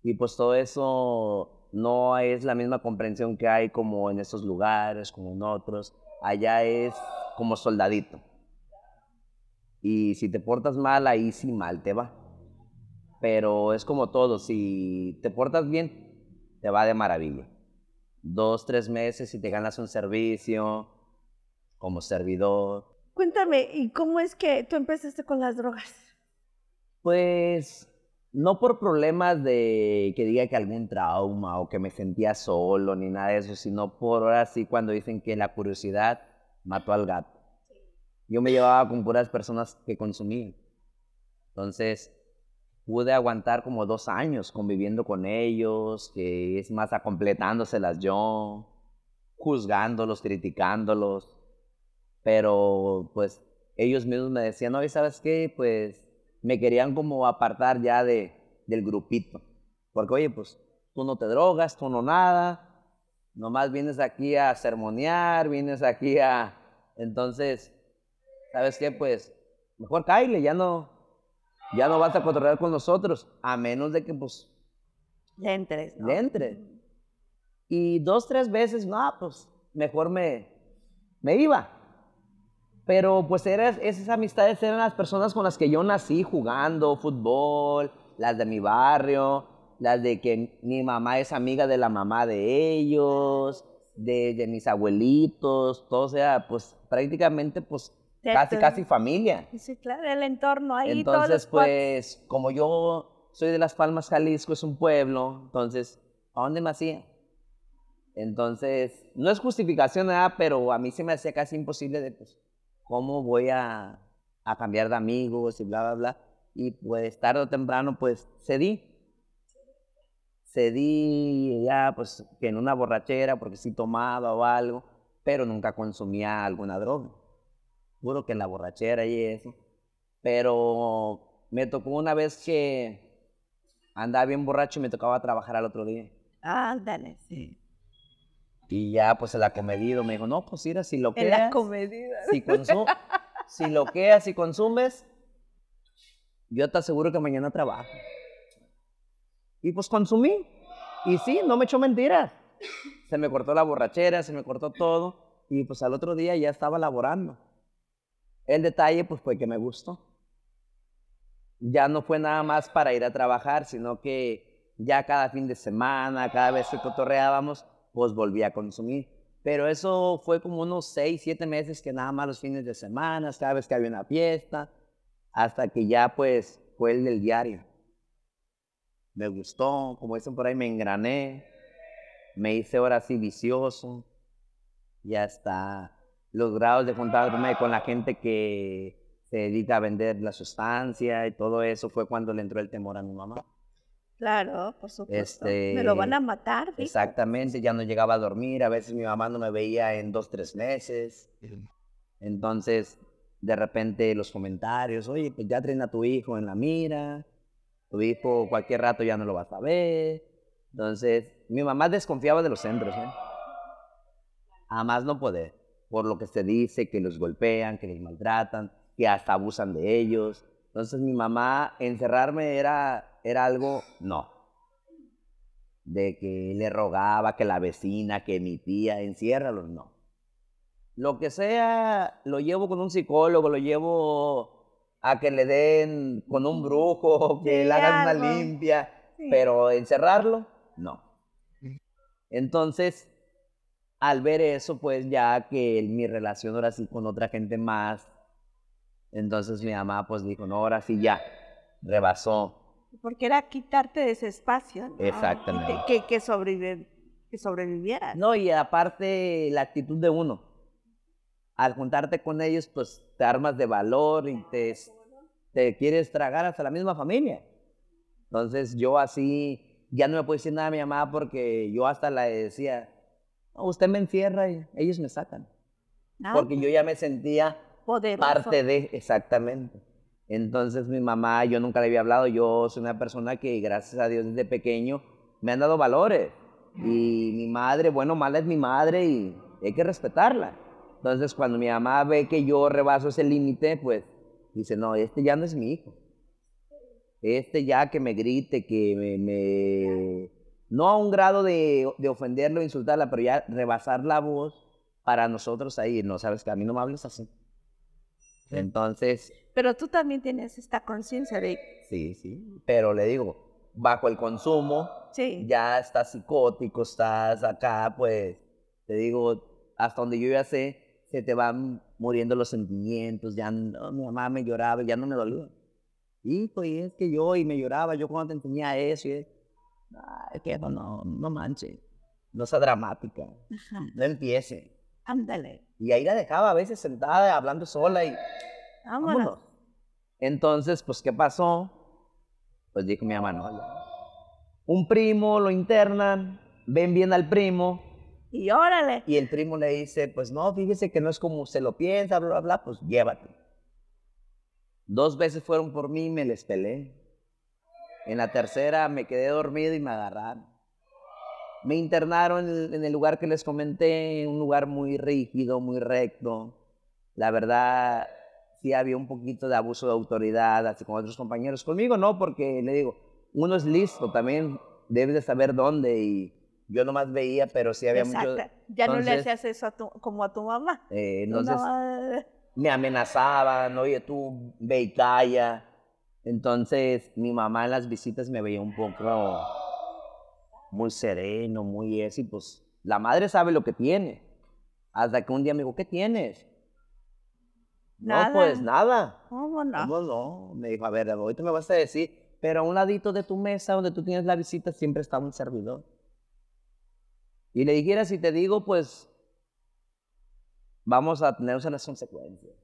Y pues todo eso no es la misma comprensión que hay como en esos lugares, como en otros. Allá es como soldadito. Y si te portas mal, ahí sí mal te va. Pero es como todo, si te portas bien, te va de maravilla. Dos, tres meses y te ganas un servicio como servidor. Cuéntame, ¿y cómo es que tú empezaste con las drogas? Pues no por problemas de que diga que algún trauma o que me sentía solo ni nada de eso, sino por ahora sí cuando dicen que la curiosidad mató al gato. Yo me llevaba con puras personas que consumían. Entonces pude aguantar como dos años conviviendo con ellos, que es más acompletándoselas yo, juzgándolos, criticándolos. Pero pues ellos mismos me decían, no, ¿y sabes qué? Pues me querían como apartar ya de, del grupito. Porque, oye, pues tú no te drogas, tú no nada, nomás vienes aquí a sermonear, vienes aquí a... Entonces, ¿sabes qué? Pues mejor caile, ya no, ya no vas a cotorrear con nosotros, a menos de que pues Le entres, ¿no? le entre. Y dos, tres veces, no, pues mejor me, me iba. Pero pues era, esas amistades eran las personas con las que yo nací jugando fútbol, las de mi barrio, las de que mi mamá es amiga de la mamá de ellos, de, de mis abuelitos, todo, o sea, pues prácticamente pues casi, casi familia. Sí, claro, el entorno ahí. Entonces, pues, como yo soy de Las Palmas, Jalisco, es un pueblo, entonces, ¿a dónde me hacía? Entonces, no es justificación nada, pero a mí se me hacía casi imposible de, pues, ¿cómo voy a, a cambiar de amigos y bla, bla, bla? Y pues, tarde o temprano, pues, cedí. Cedí ya, pues, que en una borrachera, porque sí tomaba o algo, pero nunca consumía alguna droga. Puro que en la borrachera y eso. Pero me tocó una vez que andaba bien borracho y me tocaba trabajar al otro día. Ándale, sí. Y ya, pues el acomedido me dijo, no, pues mira, si lo comedida. si, si lo quedas y consumes, yo te aseguro que mañana trabajo. Y pues consumí. Y sí, no me echó mentiras. Se me cortó la borrachera, se me cortó todo. Y pues al otro día ya estaba laborando. El detalle pues fue que me gustó. Ya no fue nada más para ir a trabajar, sino que ya cada fin de semana, cada vez que cotorreábamos, pues volví a consumir. Pero eso fue como unos seis, siete meses que nada más los fines de semana, cada vez que había una fiesta, hasta que ya pues fue el del diario. Me gustó, como dicen por ahí, me engrané, me hice ahora sí vicioso, ya está. Los grados de juntarme con la gente que se dedica a vender la sustancia y todo eso fue cuando le entró el temor a mi mamá. Claro, por supuesto. Este, Me lo van a matar, dijo. Exactamente, ya no llegaba a dormir, a veces mi mamá no me veía en dos, tres meses. Entonces, de repente los comentarios, oye, pues ya traen a tu hijo en la mira, tu hijo cualquier rato ya no lo vas a ver. Entonces, mi mamá desconfiaba de los centros, ¿eh? A más no poder, por lo que se dice, que los golpean, que les maltratan, que hasta abusan de ellos. Entonces, mi mamá, encerrarme era, era algo, no de que le rogaba que la vecina, que mi tía, enciérralos, no. Lo que sea, lo llevo con un psicólogo, lo llevo a que le den con un brujo, que Sí, le hagan algo. una limpia, Sí. pero encerrarlo, no. Entonces, al ver eso, pues ya que mi relación ahora sí con otra gente más, entonces mi mamá pues dijo, no, ahora sí ya, rebasó. Porque era quitarte de ese espacio. ¿no? Exactamente. Que, que, que sobrevivieras. No, y aparte la actitud de uno. Al juntarte con ellos, pues te armas de valor y te, te quieres tragar hasta la misma familia. Entonces yo así, ya no me puedo decir nada a mi mamá porque yo hasta la decía, "No, usted me encierra y ellos me sacan. Ah, Porque yo ya me sentía poderoso. parte de, exactamente. Entonces mi mamá, yo nunca le había hablado, yo soy una persona que gracias a Dios desde pequeño me han dado valores. Y mi madre, bueno, mala es mi madre y hay que respetarla. Entonces cuando mi mamá ve que yo rebaso ese límite, pues dice, no, este ya no es mi hijo. Este ya que me grite, que me... me- No a un grado de, de ofenderlo, insultarla, pero ya rebasar la voz para nosotros ahí, no sabes que a mí no me hables así. Entonces, Pero tú también tienes esta conciencia de... sí, sí, pero le digo, bajo el consumo, Sí. ya estás psicótico, estás acá, pues, te digo, hasta donde yo ya sé, se te van muriendo los sentimientos, ya no, mi mamá me lloraba, ya no me dolía. Hijo, y es que yo, y me lloraba, yo cuando te enseñaba eso, y ay, que no, no, no manches, no sea dramática, Ajá. no empiece. Ándale. Y ahí la dejaba a veces sentada, hablando sola, y Vámonos. Vámonos. Entonces, pues, ¿qué pasó? Pues dijo mi mamá, no. Un primo lo internan, ven bien al primo, Y órale. y el primo le dice, pues no, fíjese que no es como se lo piensa, bla, bla, bla, pues llévate. Dos veces fueron por mí y me les pelé. En la tercera me quedé dormido y me agarraron. Me internaron en el, lugar que les comenté, un lugar muy rígido, muy recto. La verdad, sí había un poquito de abuso de autoridad, así con otros compañeros. Conmigo no, porque le digo, uno es listo, también debes de saber dónde y yo nomás veía, pero sí había mucho... Exacto. Ya no le hacías eso a tu, como a tu mamá. eh, entonces mamá- me amenazaban, oye tú, ve y calla. Entonces mi mamá en las visitas me veía un poco muy sereno, muy eso, y pues la madre sabe lo que tiene. Hasta que un día me dijo, ¿qué tienes? Nada. No, pues nada. ¿Cómo no? ¿Cómo no? Me dijo, a ver, ahorita me vas a decir, pero a un ladito de tu mesa donde tú tienes la visita siempre está un servidor. Y le dijera, si te digo, pues vamos a tener las consecuencias.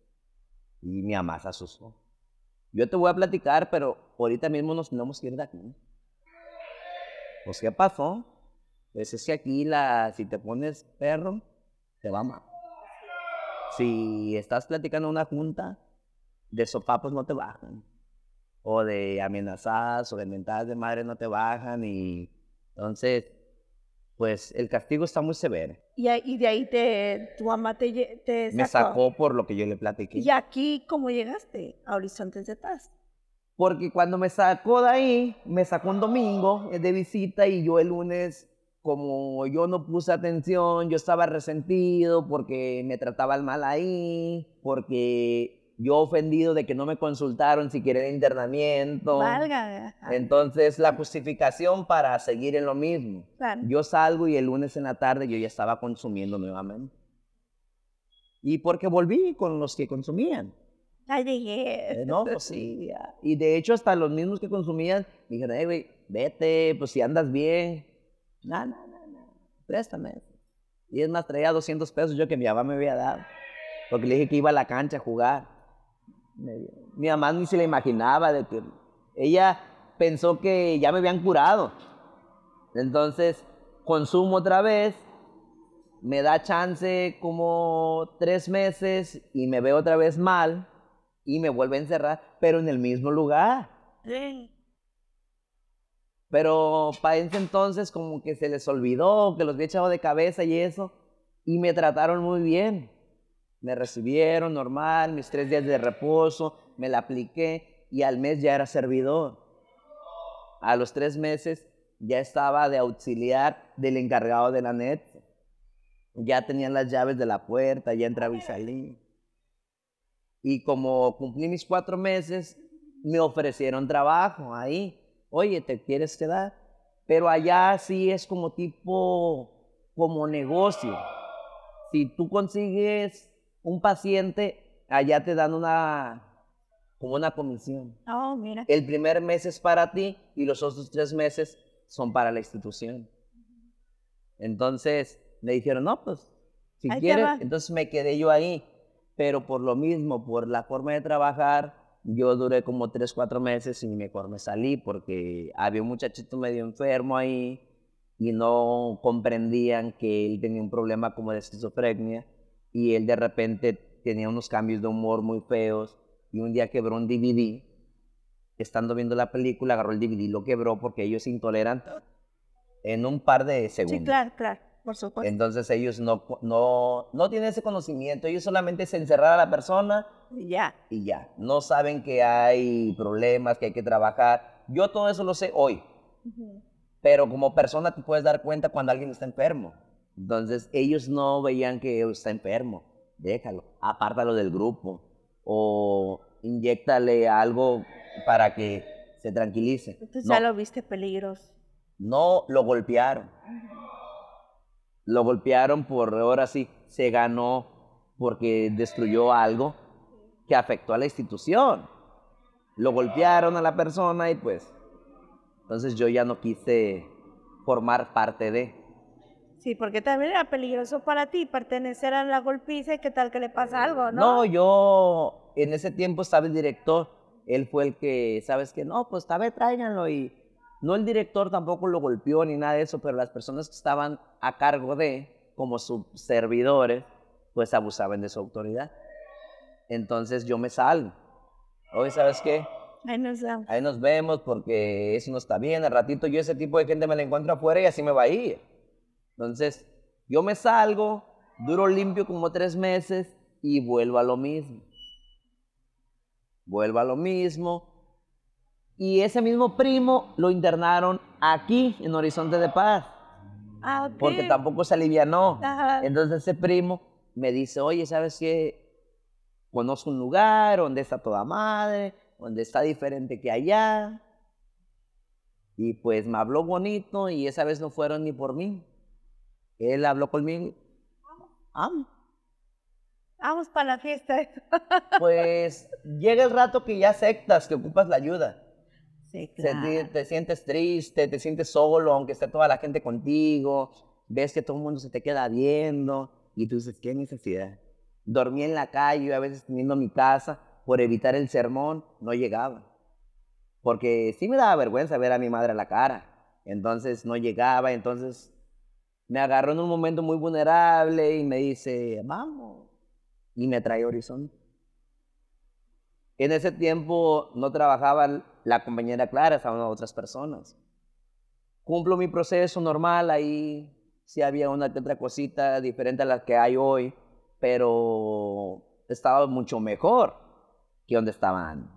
Y mi mamá se asustó. Yo te voy a platicar, pero ahorita mismo nos tenemos que ir de aquí. Pues, ¿qué pasó? Pues es que aquí, la, si te pones perro, te va mal. Si estás platicando una junta, de sopapos no te bajan. O de amenazadas o de mentadas de madre no te bajan. Y entonces, pues el castigo está muy severo. Y, de ahí te, tu mamá te sacó. Me sacó por lo que yo le platiqué. ¿Y aquí cómo llegaste? A Horizontes de Paz. Porque cuando me sacó de ahí, me sacó un domingo eh, de visita y yo el lunes, como yo no puse atención, yo estaba resentido porque me trataban mal ahí, porque yo ofendido de que no me consultaron si quería internamiento. Valga. Entonces, la justificación para seguir en lo mismo. Claro. Yo salgo y el lunes en la tarde yo ya estaba consumiendo nuevamente. Y porque volví con los que consumían. Ay, dije. Eh, No, pues sí. ya. Y de hecho, hasta los mismos que consumían me dijeron, hey, güey, vete, pues si andas bien. No, no, no, no, préstame. Y es más, traía 200 pesos yo que mi mamá me había dado. Porque le dije que iba a la cancha a jugar. Mi mamá ni se le imaginaba de que... Ella pensó que ya me habían curado. Entonces, consumo otra vez. Me da chance como tres meses y me veo otra vez mal y me vuelve a encerrar, pero en el mismo lugar. Sí. Pero para ese entonces como que se les olvidó, que los había echado de cabeza y eso, y me trataron muy bien. Me recibieron normal, mis tres días de reposo, me la apliqué y al mes ya era servidor. A los tres meses ya estaba de auxiliar del encargado de la net. Ya tenían las llaves de la puerta, ya entraba y salí. Y como cumplí mis cuatro meses, me ofrecieron trabajo ahí. Oye, ¿te quieres quedar? Pero allá sí es como tipo, como negocio. Si tú consigues un paciente, allá te dan una, como una comisión. Oh, mira. El primer mes es para ti y los otros tres meses son para la institución. Entonces me dijeron, no, pues, si quieres, entonces me quedé yo ahí. Pero por lo mismo, por la forma de trabajar, yo duré como tres, cuatro meses y mejor me salí porque había un muchachito medio enfermo ahí y no comprendían que él tenía un problema como de esquizofrenia y él de repente tenía unos cambios de humor muy feos y un día quebró un DVD. Estando viendo la película, agarró el DVD y lo quebró porque ellos intoleran en un par de segundos. Sí, claro, claro. Por supuesto. Entonces ellos no, no, no tienen ese conocimiento, ellos solamente se encerrar a la persona Ya. y ya. No saben que hay problemas, que hay que trabajar. Yo todo eso lo sé hoy, pero como persona te puedes dar cuenta cuando alguien está enfermo. Entonces ellos no veían que está enfermo. Déjalo, apártalo del grupo o inyéctale algo para que se tranquilice. Entonces No, ya lo viste peligroso. no lo golpearon. Lo golpearon por, ahora sí, se ganó porque destruyó algo que afectó a la institución. Lo golpearon a la persona y pues, entonces yo ya no quise formar parte de. Sí, porque también era peligroso para ti pertenecer a la golpiza y qué tal que le pasa algo, ¿no? No, yo en ese tiempo estaba el director. Él fue el que, ¿sabes qué? No, pues vez tráiganlo y no el director tampoco lo golpeó ni nada de eso, pero las personas que estaban a cargo de, como sus servidores, pues abusaban de su autoridad. Entonces yo me salgo. Oye, ¿sabes qué? Ahí nos vemos. Ahí nos vemos porque eso no está bien. Al ratito yo ese tipo de gente me la encuentro afuera y así me va a ir. Entonces, yo me salgo, duro limpio como tres meses y vuelvo a lo mismo. Vuelvo a lo mismo. Y ese mismo primo lo internaron aquí, en Horizonte de Paz, Ah, porque tampoco se alivianó. Ajá. Entonces ese primo me dice, oye, ¿sabes qué? Conozco un lugar donde está toda madre, donde está diferente que allá. Y pues me habló bonito y esa vez no fueron ni por mí. Él habló conmigo. Ah, Vamos para la fiesta. Pues llega el rato que ya aceptas que ocupas la ayuda. Sí, claro. te, te sientes triste, te sientes solo, aunque esté toda la gente contigo. Ves que todo el mundo se te queda viendo y tú dices, qué necesidad. Dormí en la calle, a veces teniendo mi casa, por evitar el sermón, no llegaba. Porque sí me daba vergüenza ver a mi madre a la cara. Entonces no llegaba, entonces me agarró en un momento muy vulnerable y me dice, vamos. Y me trae Horizonte. En ese tiempo no trabajaba la compañera Clara, estaban otras personas. Cumplo mi proceso normal, ahí sí había una otra cosita diferente a la que hay hoy, pero estaba mucho mejor que donde estaba antes.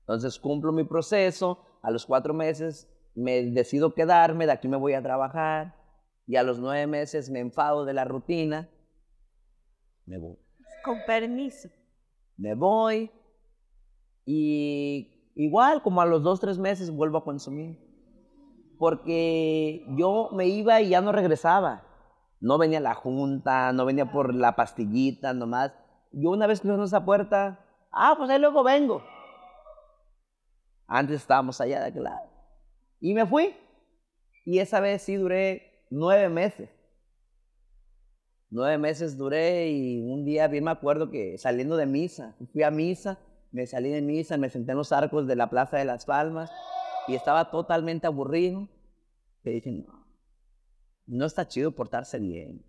Entonces cumplo mi proceso, a los cuatro meses me decido quedarme, de aquí me voy a trabajar, y a los nueve meses me enfado de la rutina, me voy Con permiso. me voy y igual como a los dos, tres meses vuelvo a consumir. Porque yo me iba y ya no regresaba. No venía a la junta, no venía por la pastillita nomás. Yo una vez cruzando esa puerta, ah, pues ahí luego vengo. Antes estábamos allá de aquel lado. Y me fui. Y esa vez sí duré nueve meses. Nueve meses duré y un día bien me acuerdo que saliendo de misa, fui a misa, me salí de misa, me senté en los arcos de la Plaza de las Palmas y estaba totalmente aburrido. Que dije, no, no está chido portarse bien.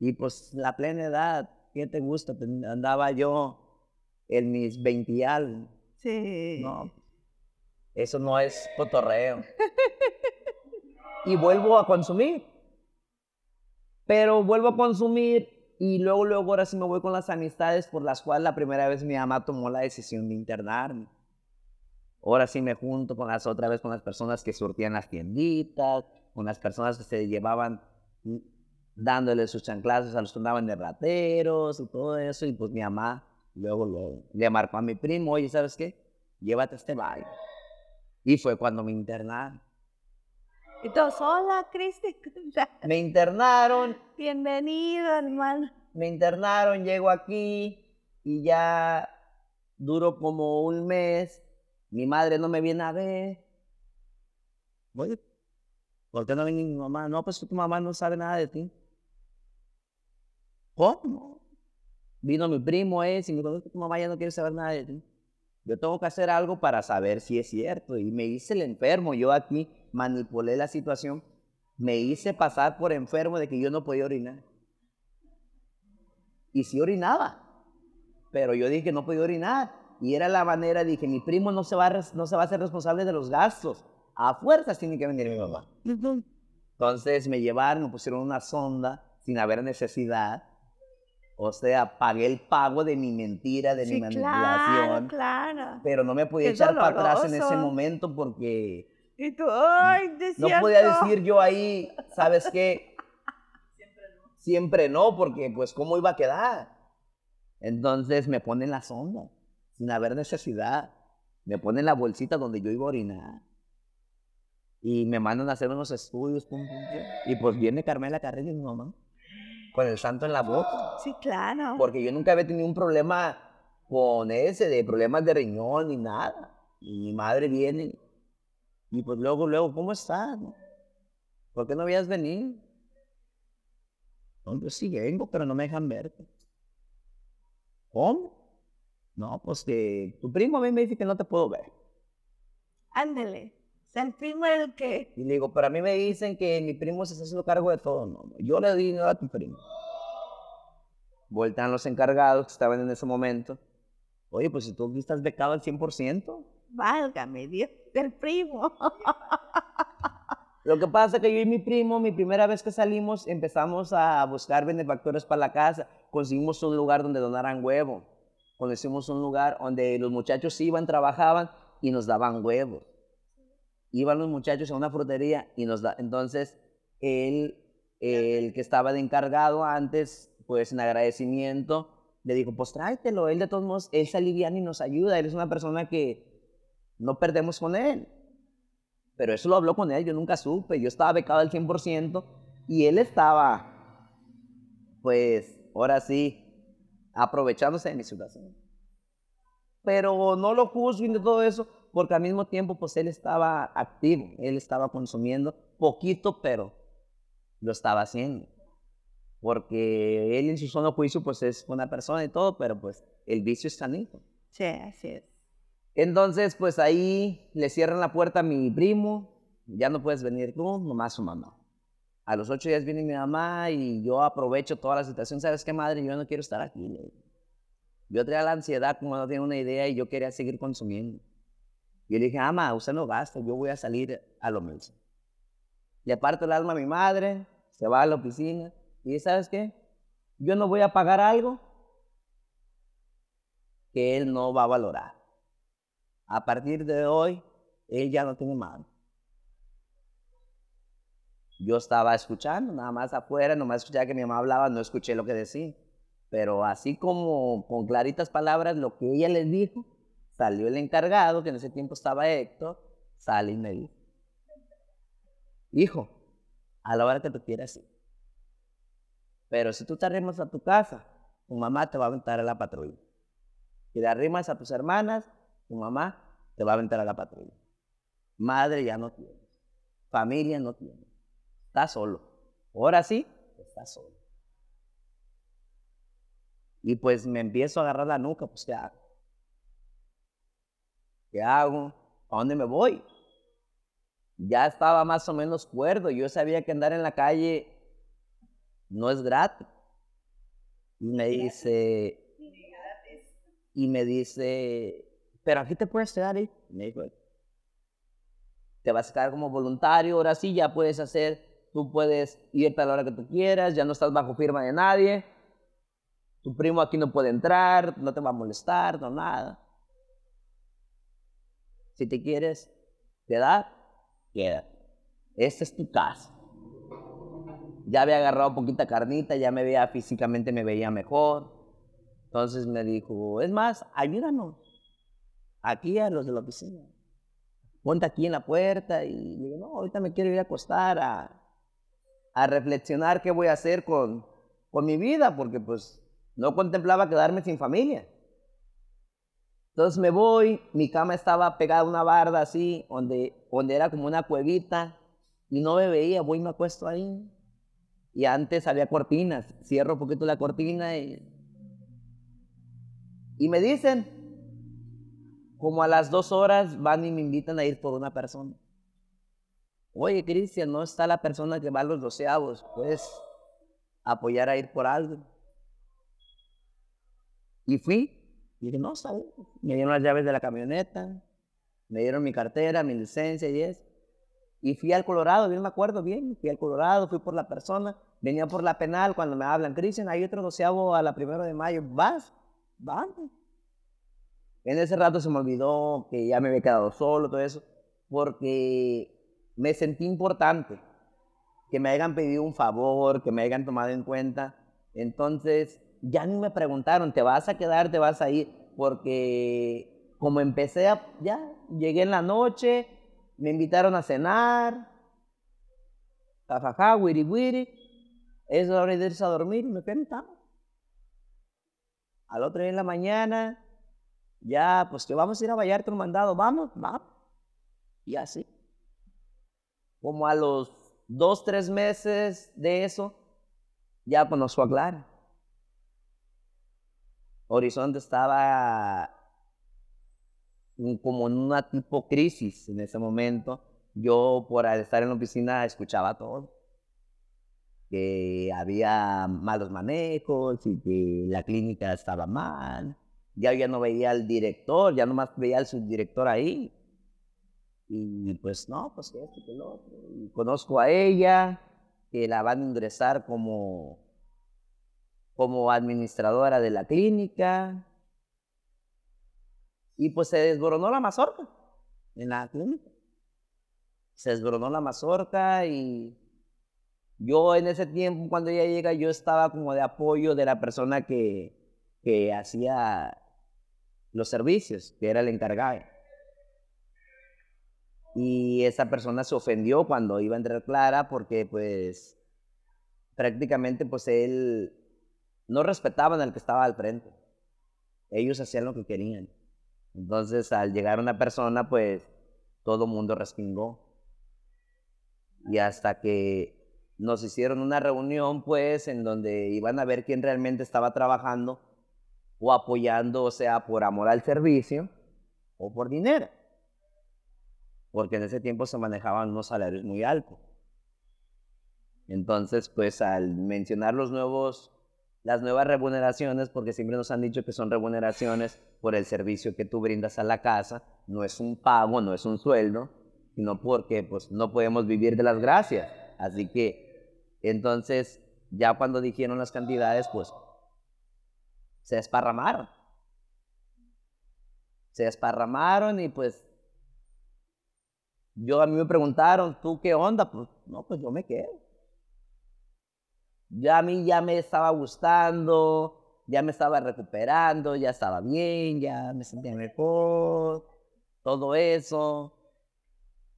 Y pues la plena edad, ¿qué te gusta? Pues, Andaba yo en mis 20 y algo. Sí. No, eso no es cotorreo. y vuelvo a consumir. Pero vuelvo a consumir y luego, luego ahora sí me voy con las amistades por las cuales la primera vez mi mamá tomó la decisión de internarme. Ahora sí me junto con las otra vez con las personas que surtían las tienditas, con las personas que se llevaban mm, dándole sus chanclazos a los que andaban de rateros y todo eso. Y pues mi mamá luego, luego le marcó a mi primo, oye, ¿sabes qué? Llévate a este baile. Y fue cuando me internaron. Y todos, hola, Cristi. Me internaron, Bienvenido, hermano. me internaron, llego aquí y ya duro como un mes. Mi madre no me viene a ver. Oye, ¿por qué no viene mi mamá? No, pues tu mamá no sabe nada de ti. ¿Cómo? Vino mi primo ese y me dijo, "Es que tu mamá ya no quiere saber nada de ti. Yo tengo que hacer algo para saber si es cierto. Y me hice el enfermo. Yo aquí manipulé la situación. Me hice pasar por enfermo de que yo no podía orinar. Y sí orinaba. Pero yo dije que no podía orinar. Y era la manera, dije, mi primo no se va a, no se va a hacer responsable de los gastos. A fuerzas tiene que venir mi mamá. Entonces me llevaron, me pusieron una sonda sin haber necesidad. O sea, pagué el pago de mi mentira, de mi manipulación. claro, claro. Pero no me podía Qué echar para atrás en ese momento porque Y tú, ay, no podía decir yo ahí, ¿sabes qué? Siempre no, porque pues ¿cómo iba a quedar? Entonces me ponen la sonda, sin haber necesidad. Me ponen la bolsita donde yo iba a orinar. Y me mandan a hacer unos estudios. pum, pum, pum. Y pues viene Carmela Carrillo, mi mamá, con el santo en la boca. Sí, claro. Porque yo nunca había tenido un problema con ese, de problemas de riñón ni nada. Y mi madre viene y pues luego, luego, ¿cómo estás? ¿Por qué no habías venido? No, yo sí vengo, pero no me dejan verte. ¿Cómo? No, pues que tu primo a mí me dice que no te puedo ver. Ándele. O sea, el primo el que. Y le digo, pero a mí me dicen que mi primo se está haciendo cargo de todo. No, yo le di dinero a tu primo. Voltean los encargados que estaban en ese momento. Oye, pues si tú aquí estás becado al 100%. Válgame Dios, del primo. Lo que pasa es que yo y mi primo, mi primera vez que salimos, empezamos a buscar benefactores para la casa. Conseguimos un lugar donde donaran huevo. Conocimos un lugar donde los muchachos iban, trabajaban y nos daban huevos. Iban los muchachos a una frutería y nos da. Entonces, él, el que estaba de encargado antes, pues en agradecimiento, le dijo, pues tráetelo. Él de todos modos, él se aliviana y nos ayuda. Él es una persona que no perdemos con él. Pero eso lo habló con él, yo nunca supe. Yo estaba becado al 100% y él estaba, pues, ahora sí, aprovechándose de mi situación. Pero no lo juzgo de todo eso, porque al mismo tiempo, pues él estaba activo, él estaba consumiendo poquito, pero lo estaba haciendo. Porque él en su solo juicio, pues es una persona y todo, pero pues el vicio es sanito. Sí, así es. Entonces, pues ahí le cierran la puerta a mi primo, ya no puedes venir tú, nomás su mamá. A los ocho días viene mi mamá y yo aprovecho toda la situación. ¿Sabes qué, madre? Yo no quiero estar aquí. Yo traía la ansiedad, como no tenía una idea, y yo quería seguir consumiendo. Y yo le dije, ama, usted no gasta, yo voy a salir a lo mismo. Le parto el alma a mi madre, se va a la oficina, y ¿sabes qué? Yo no voy a pagar algo que él no va a valorar. A partir de hoy, él ya no tiene mano. Yo estaba escuchando, nada más afuera, nomás escuchaba que mi mamá hablaba, no escuché lo que decía. Pero así como con claritas palabras, lo que ella les dijo, salió el encargado, que en ese tiempo estaba Héctor, sale y me dijo, hijo, a la hora que tú quieras ir. Pero si tú te arrimas a tu casa, tu mamá te va a aventar a la patrulla. Si te arrimas a tus hermanas, tu mamá te va a aventar a la patrulla. Madre ya no tienes. Familia no tienes. Estás solo. Ahora sí, estás solo. Y pues me empiezo a agarrar la nuca, pues ¿qué hago? ¿Qué hago? ¿A dónde me voy? Ya estaba más o menos cuerdo. Yo sabía que andar en la calle no es gratis. Y me dice, y me dice, pero aquí te puedes quedar ahí. Me dijo, te vas a quedar como voluntario, ahora sí ya puedes hacer Tú puedes irte a la hora que tú quieras, ya no estás bajo firma de nadie. Tu primo aquí no puede entrar, no te va a molestar, no nada. Si te quieres quedar, queda. Esta es tu casa. Ya había agarrado poquita carnita, ya me veía físicamente, me veía mejor. Entonces me dijo, es más, ayúdanos. Aquí a los de la oficina. Ponte aquí en la puerta y digo, no, ahorita me quiero ir a acostar a, a reflexionar qué voy a hacer con, con mi vida, porque pues no contemplaba quedarme sin familia. Entonces me voy, mi cama estaba pegada a una barda así, donde, donde era como una cuevita, y no me veía, voy y me acuesto ahí. Y antes había cortinas, cierro un poquito la cortina y, y me dicen, como a las dos horas van y me invitan a ir por una persona. Oye, Cristian, no está la persona que va a los doceavos, puedes apoyar a ir por algo. Y fui, y dije, no. Me dieron las llaves de la camioneta, me dieron mi cartera, mi licencia y eso. Y fui al Colorado, bien me acuerdo bien, fui al Colorado, fui por la persona, venía por la penal cuando me hablan, Cristian, hay otro doceavo a la primera de mayo, vas, vamos. En ese rato se me olvidó que ya me había quedado solo, todo eso, porque me sentí importante, que me hayan pedido un favor, que me hayan tomado en cuenta. Entonces, ya ni me preguntaron, ¿te vas a quedar, te vas a ir? Porque como empecé a, ya, llegué en la noche, me invitaron a cenar, jajaja, wiri wiri, es hora de irse a dormir me quedé Al otro día en la mañana, ya, pues que vamos a ir a Vallarta un mandado, vamos, vamos. Y así como a los dos, tres meses de eso, ya conozco a Clara. Horizonte estaba como en una tipo crisis en ese momento. Yo por estar en la oficina escuchaba todo. Que había malos manejos y que la clínica estaba mal. Ya ya no veía al director, ya nomás veía al subdirector ahí. Y pues no, pues que esto, que lo otro. Y conozco a ella, que la van a ingresar como, como administradora de la clínica. Y pues se desboronó la mazorca en la clínica. Se desboronó la mazorca y yo en ese tiempo, cuando ella llega, yo estaba como de apoyo de la persona que, que hacía los servicios, que era el encargado. Y esa persona se ofendió cuando iba a entrar Clara porque pues prácticamente pues él no respetaban al que estaba al frente. Ellos hacían lo que querían. Entonces, al llegar una persona, pues todo mundo respingó. Y hasta que nos hicieron una reunión, pues, en donde iban a ver quién realmente estaba trabajando o apoyando, o sea, por amor al servicio o por dinero. Porque en ese tiempo se manejaban unos salarios muy altos. Entonces, pues, al mencionar los nuevos, las nuevas remuneraciones, porque siempre nos han dicho que son remuneraciones por el servicio que tú brindas a la casa, no es un pago, no es un sueldo, sino porque, pues, no podemos vivir de las gracias. Así que entonces, ya cuando dijeron las cantidades, pues se desparramaron. Se desparramaron y pues yo a mí me preguntaron, ¿tú qué onda? Pues no, pues yo me quedo. Ya a mí ya me estaba gustando, ya me estaba recuperando, ya estaba bien, ya me sentía mejor, todo eso.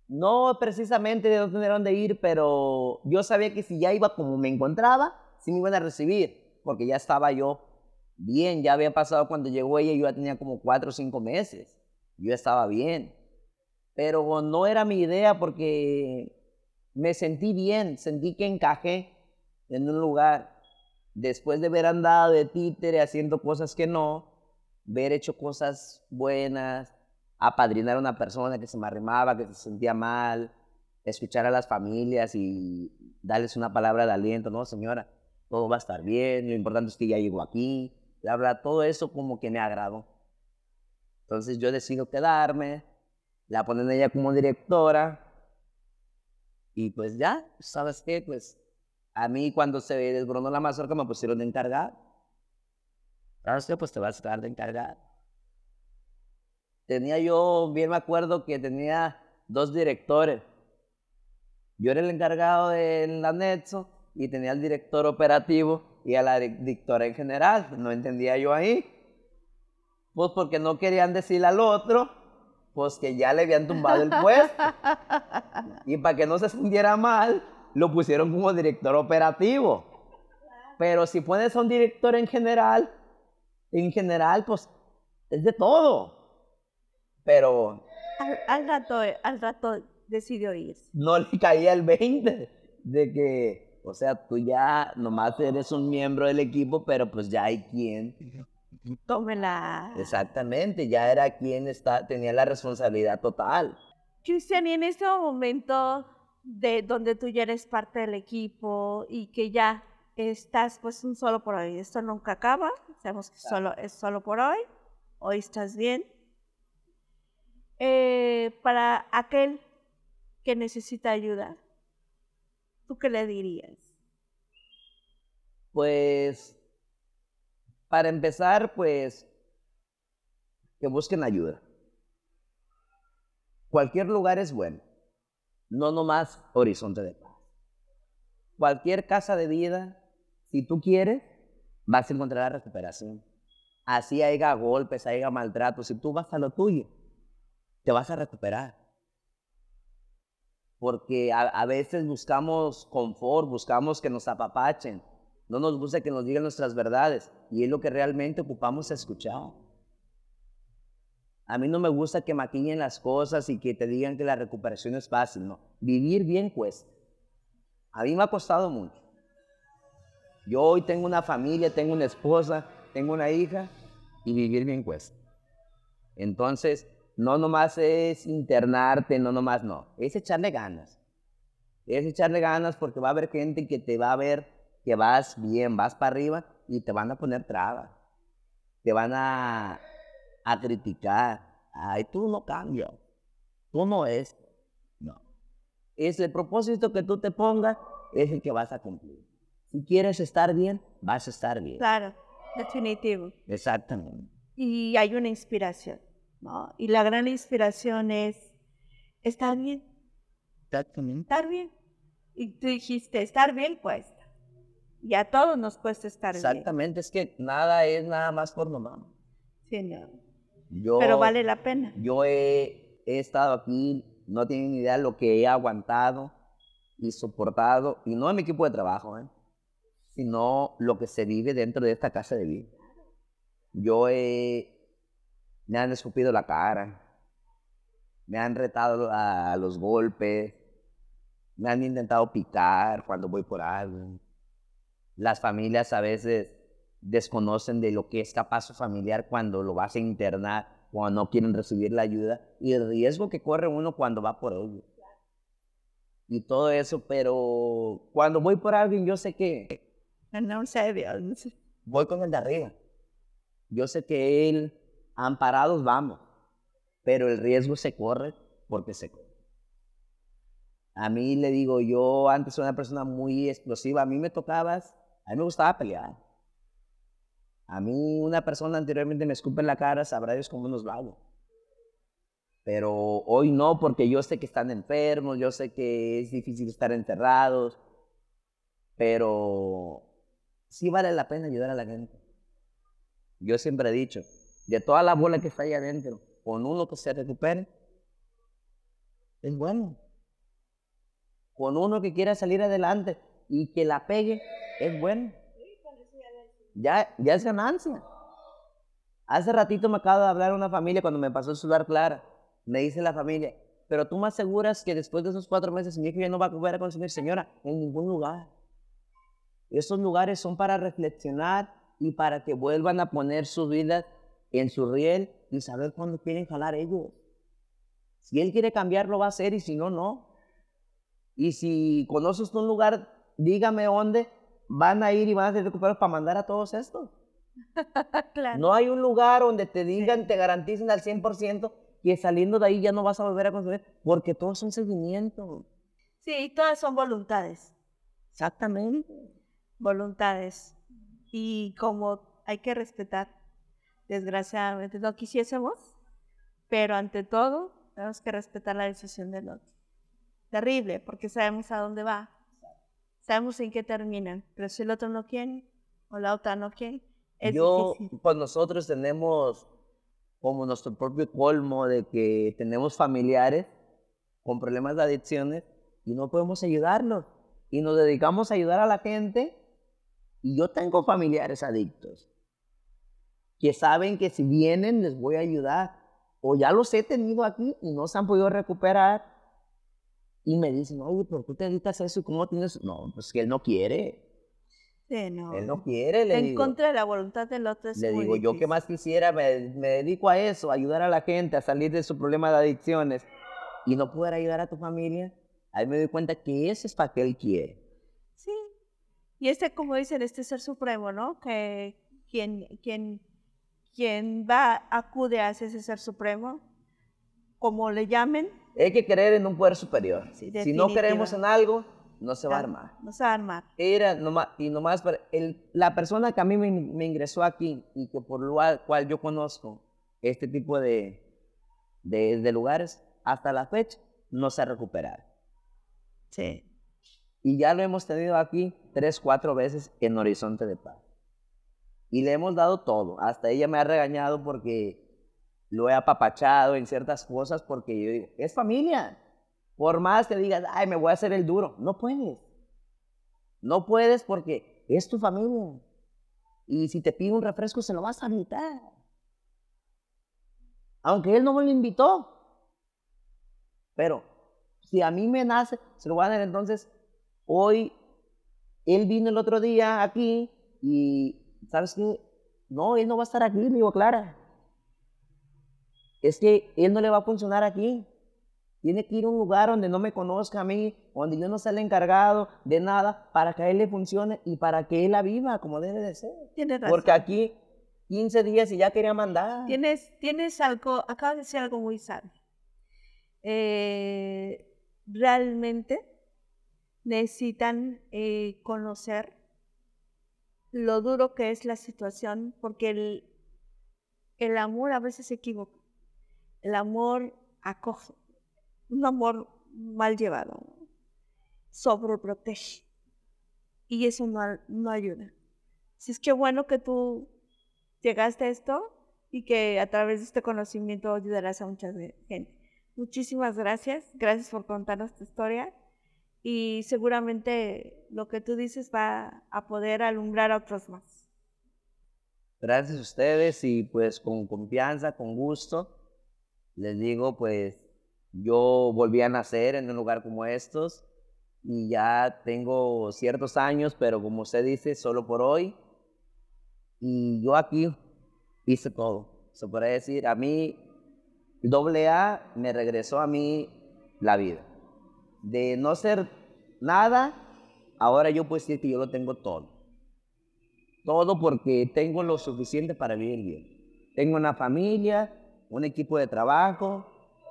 No precisamente de no dónde ir, pero yo sabía que si ya iba como me encontraba, sí me iban a recibir, porque ya estaba yo bien, ya había pasado cuando llegó ella, yo ya tenía como cuatro o cinco meses, yo estaba bien, pero no era mi idea porque me sentí bien, sentí que encajé en un lugar, después de haber andado de títere haciendo cosas que no, haber hecho cosas buenas, apadrinar a una persona que se me arrimaba, que se sentía mal, escuchar a las familias y darles una palabra de aliento, no, señora, todo va a estar bien, lo importante es que ya llegó aquí, bla, bla, todo eso como que me agradó. Entonces yo decido quedarme, la ponen ella como directora y pues ya, ¿sabes qué? Pues a mí cuando se desbronó la mazorca me pusieron de encargado. ¿Sabes qué? Pues te vas a quedar de encargado tenía yo, bien me acuerdo que tenía dos directores. Yo era el encargado del anexo y tenía el director operativo y a la directora en general. No entendía yo ahí. Pues porque no querían decirle al otro, pues que ya le habían tumbado el puesto. y para que no se sintiera mal, lo pusieron como director operativo. Pero si pones a un director en general, en general, pues es de todo pero... Al, rato, al rato decidió ir. No le caía el 20 de que, o sea, tú ya nomás eres un miembro del equipo, pero pues ya hay quien... Tómela. Exactamente, ya era quien está, tenía la responsabilidad total. Cristian, y en este momento de donde tú ya eres parte del equipo y que ya estás pues un solo por hoy, esto nunca acaba, sabemos que solo, es solo por hoy, hoy estás bien, eh, para aquel que necesita ayuda, ¿tú qué le dirías? Pues, para empezar, pues, que busquen ayuda. Cualquier lugar es bueno, no nomás horizonte de paz. Cualquier casa de vida, si tú quieres, vas a encontrar la recuperación. Así haya golpes, haya maltrato, si tú vas a lo tuyo, te vas a recuperar. Porque a, veces buscamos confort, buscamos que nos apapachen, no nos gusta que nos digan nuestras verdades y es lo que realmente ocupamos escuchar. A mí no me gusta que maquillen las cosas y que te digan que la recuperación es fácil, no. Vivir bien cuesta. A mí me ha costado mucho. Yo hoy tengo una familia, tengo una esposa, tengo una hija y vivir bien cuesta. Entonces, no nomás es internarte, no nomás no, es echarle ganas. Es echarle ganas porque va a haber gente que te va a ver que vas bien, vas para arriba y te van a poner trabas. Te van a, a criticar. Ay, tú no cambias. Tú no es. No. Es el propósito que tú te pongas, es el que vas a cumplir. Si quieres estar bien, vas a estar bien. Claro, definitivo. Exactamente. Y hay una inspiración. Y la gran inspiración es estar bien. Estar bien. Y tú dijiste, estar bien cuesta. Y a todos nos cuesta estar bien. Exactamente, es que nada es nada más por nomás. Sí, no. Pero vale la pena. Yo he, he estado aquí, no tienen ni idea de lo que he aguantado y soportado, y no en mi equipo de trabajo, ¿eh? sino lo que se vive dentro de esta casa de vida. Yo he, me han escupido la cara, me han retado a los golpes, me han intentado picar cuando voy por algo. Las familias a veces desconocen de lo que es capaz su familiar cuando lo vas a internar, cuando no quieren recibir la ayuda y el riesgo que corre uno cuando va por ello. Y todo eso, pero cuando voy por alguien, yo sé que No sé, Dios. voy con el de arriba. Yo sé que él, amparados vamos, pero el riesgo se corre porque se corre. A mí le digo, yo antes era una persona muy explosiva, a mí me tocabas, a mí me gustaba pelear. A mí una persona anteriormente me escupe en la cara, sabrá Dios cómo nos va. Pero hoy no, porque yo sé que están enfermos, yo sé que es difícil estar enterrados, pero sí vale la pena ayudar a la gente. Yo siempre he dicho, de toda la bola que está ahí adentro, con uno que se recupere, es bueno. Con uno que quiera salir adelante y que la pegue, es bueno. Ya, ya es ganancia. Hace ratito me acaba de hablar una familia cuando me pasó el celular Clara. Me dice la familia, pero tú me aseguras que después de esos cuatro meses mi hijo ya no va a volver a consumir, señora, en ningún lugar. Esos lugares son para reflexionar y para que vuelvan a poner su vida en su riel y saber cuándo quieren jalar ellos. Si él quiere cambiar, lo va a hacer y si no, no. Y si conoces un lugar, dígame dónde van a ir y van a ser recuperados para mandar a todos estos. claro. No hay un lugar donde te digan, te garanticen al 100% que saliendo de ahí ya no vas a volver a consumir, porque todos son seguimientos. Sí, todas son voluntades. Exactamente. Voluntades. Y como hay que respetar, desgraciadamente no quisiésemos, pero ante todo tenemos que respetar la decisión del otro. Terrible, porque sabemos a dónde va, sabemos en qué terminan, pero si el otro no quiere o la otra no quiere, es Yo, difícil. pues nosotros tenemos como nuestro propio colmo de que tenemos familiares con problemas de adicciones y no podemos ayudarlos. Y nos dedicamos a ayudar a la gente. Y yo tengo familiares adictos que saben que si vienen les voy a ayudar. O ya los he tenido aquí y no se han podido recuperar. Y me dicen, oye, ¿por qué te dedicas a eso? ¿Cómo tienes? No, pues que él no quiere. Sí, no. Él no quiere, le en digo. contra de la voluntad del otro es Le muy digo, yo que difícil. más quisiera, me, me dedico a eso, a ayudar a la gente a salir de su problema de adicciones y no poder ayudar a tu familia. Ahí me doy cuenta que ese es para que él quiere. Sí. Y este, como dicen, este ser supremo, ¿no? Que quien, quien, quien va, acude hacia ese ser supremo, como le llamen, Hay que creer en un poder superior. Sí, si no creemos en algo, no se va a armar. No se va a armar. Era nomás, y nomás el, la persona que a mí me, me ingresó aquí y que por lo cual yo conozco este tipo de, de, de lugares, hasta la fecha no se ha recuperado. Sí. Y ya lo hemos tenido aquí tres, cuatro veces en Horizonte de Paz. Y le hemos dado todo. Hasta ella me ha regañado porque lo he apapachado en ciertas cosas porque yo digo, es familia. Por más que digas, ay, me voy a hacer el duro. No puedes. No puedes porque es tu familia. Y si te pide un refresco, se lo vas a invitar. Aunque él no me lo invitó. Pero si a mí me nace, se lo voy a dar. Entonces, hoy, él vino el otro día aquí y, ¿sabes qué? No, él no va a estar aquí, me digo, Clara. Es que él no le va a funcionar aquí. Tiene que ir a un lugar donde no me conozca a mí, donde yo no sea el encargado de nada, para que a él le funcione y para que él la viva como debe de ser. Tienes razón. Porque aquí 15 días y ya quería mandar. Tienes, tienes algo, acabas de decir algo muy sabio. Eh, realmente necesitan eh, conocer lo duro que es la situación, porque el, el amor a veces se equivoca. El amor acoge, un amor mal llevado, sobreprotege. Y eso no, no ayuda. Si es que bueno que tú llegaste a esto y que a través de este conocimiento ayudarás a mucha gente. Muchísimas gracias. Gracias por contarnos tu historia y seguramente lo que tú dices va a poder alumbrar a otros más. Gracias a ustedes y pues con confianza, con gusto, les digo pues yo volví a nacer en un lugar como estos y ya tengo ciertos años, pero como usted dice, solo por hoy. Y yo aquí hice todo. Se puede decir, a mí, doble A me regresó a mí la vida. De no ser nada, ahora yo puedo decir que yo lo tengo todo. Todo porque tengo lo suficiente para vivir bien. Tengo una familia, un equipo de trabajo,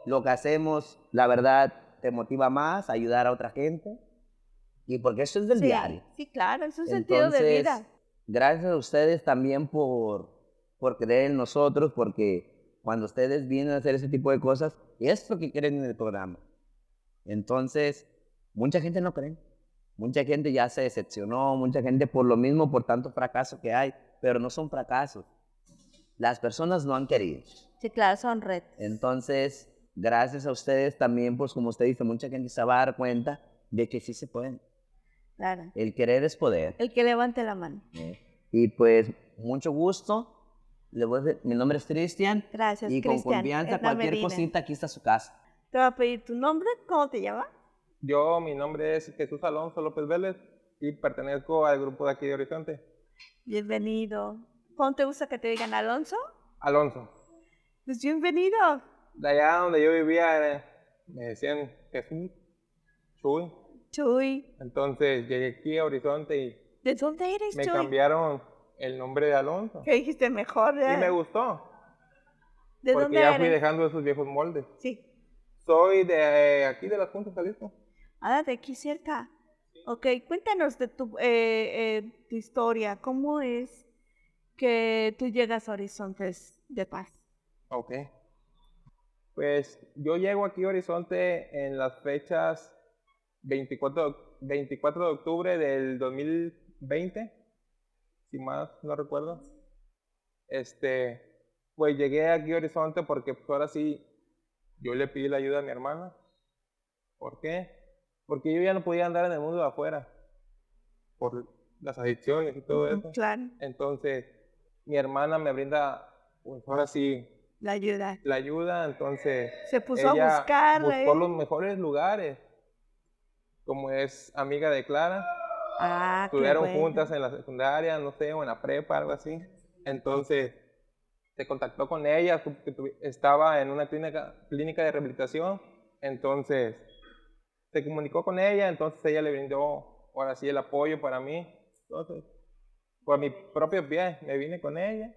lo que hacemos, la verdad, te motiva más, ayudar a otra gente. Y porque eso es del Sí, diario. Sí, claro, es un sentido de vida. Gracias a ustedes también por, por creer en nosotros, porque cuando ustedes vienen a hacer ese tipo de cosas, es lo que quieren en el programa. Entonces, mucha gente no cree. Mucha gente ya se decepcionó, mucha gente por lo mismo, por tanto fracaso que hay, pero no son fracasos. Las personas no han querido. Sí, claro, son retos. Entonces, gracias a ustedes también, pues como usted dice, mucha gente se va a dar cuenta de que sí se puede. Claro. El querer es poder. El que levante la mano. ¿eh? Y pues, mucho gusto. Le voy a decir- mi nombre es Cristian. Gracias, Y con Cristian. confianza, cualquier Medina. cosita, aquí está su casa. Te voy a pedir tu nombre, ¿cómo te llamas? Yo, mi nombre es Jesús Alonso López Vélez y pertenezco al grupo de aquí de Horizonte. Bienvenido. ¿Cómo te gusta que te digan Alonso? Alonso. Pues bienvenido. De allá donde yo vivía eh, me decían Jesús, Chuy. Chuy. Entonces llegué aquí a Horizonte y ¿De dónde eres, me Chuy? cambiaron el nombre de Alonso. ¿Qué dijiste mejor? Y eh? me gustó, ¿De porque dónde ya fui dejando esos viejos moldes. Sí. Soy de eh, aquí de las Juntas, Jalisco. Ah, de aquí cerca. Ok, cuéntanos de tu, eh, eh, tu historia. ¿Cómo es que tú llegas a Horizontes de Paz? Ok. Pues yo llego aquí a Horizonte en las fechas 24, de- 24 de octubre del 2020, si más no recuerdo. Este, pues llegué aquí a Horizonte porque pues ahora sí yo le pedí la ayuda a mi hermana. ¿Por qué? Porque yo ya no podía andar en el mundo de afuera por las adicciones y todo eso. Claro, Entonces, mi hermana me brinda, pues ahora sí, la ayuda. la ayuda, entonces Se puso ella a buscarla. buscó ¿eh? los mejores lugares, como es amiga de Clara, Ah, qué estudiaron bueno. juntas en la secundaria, no sé, o en la prepa, algo así, entonces se contactó con ella, estaba en una clínica, clínica de rehabilitación, entonces se comunicó con ella, entonces ella le brindó ahora sí el apoyo para mí, entonces por mi propio pie me vine con ella.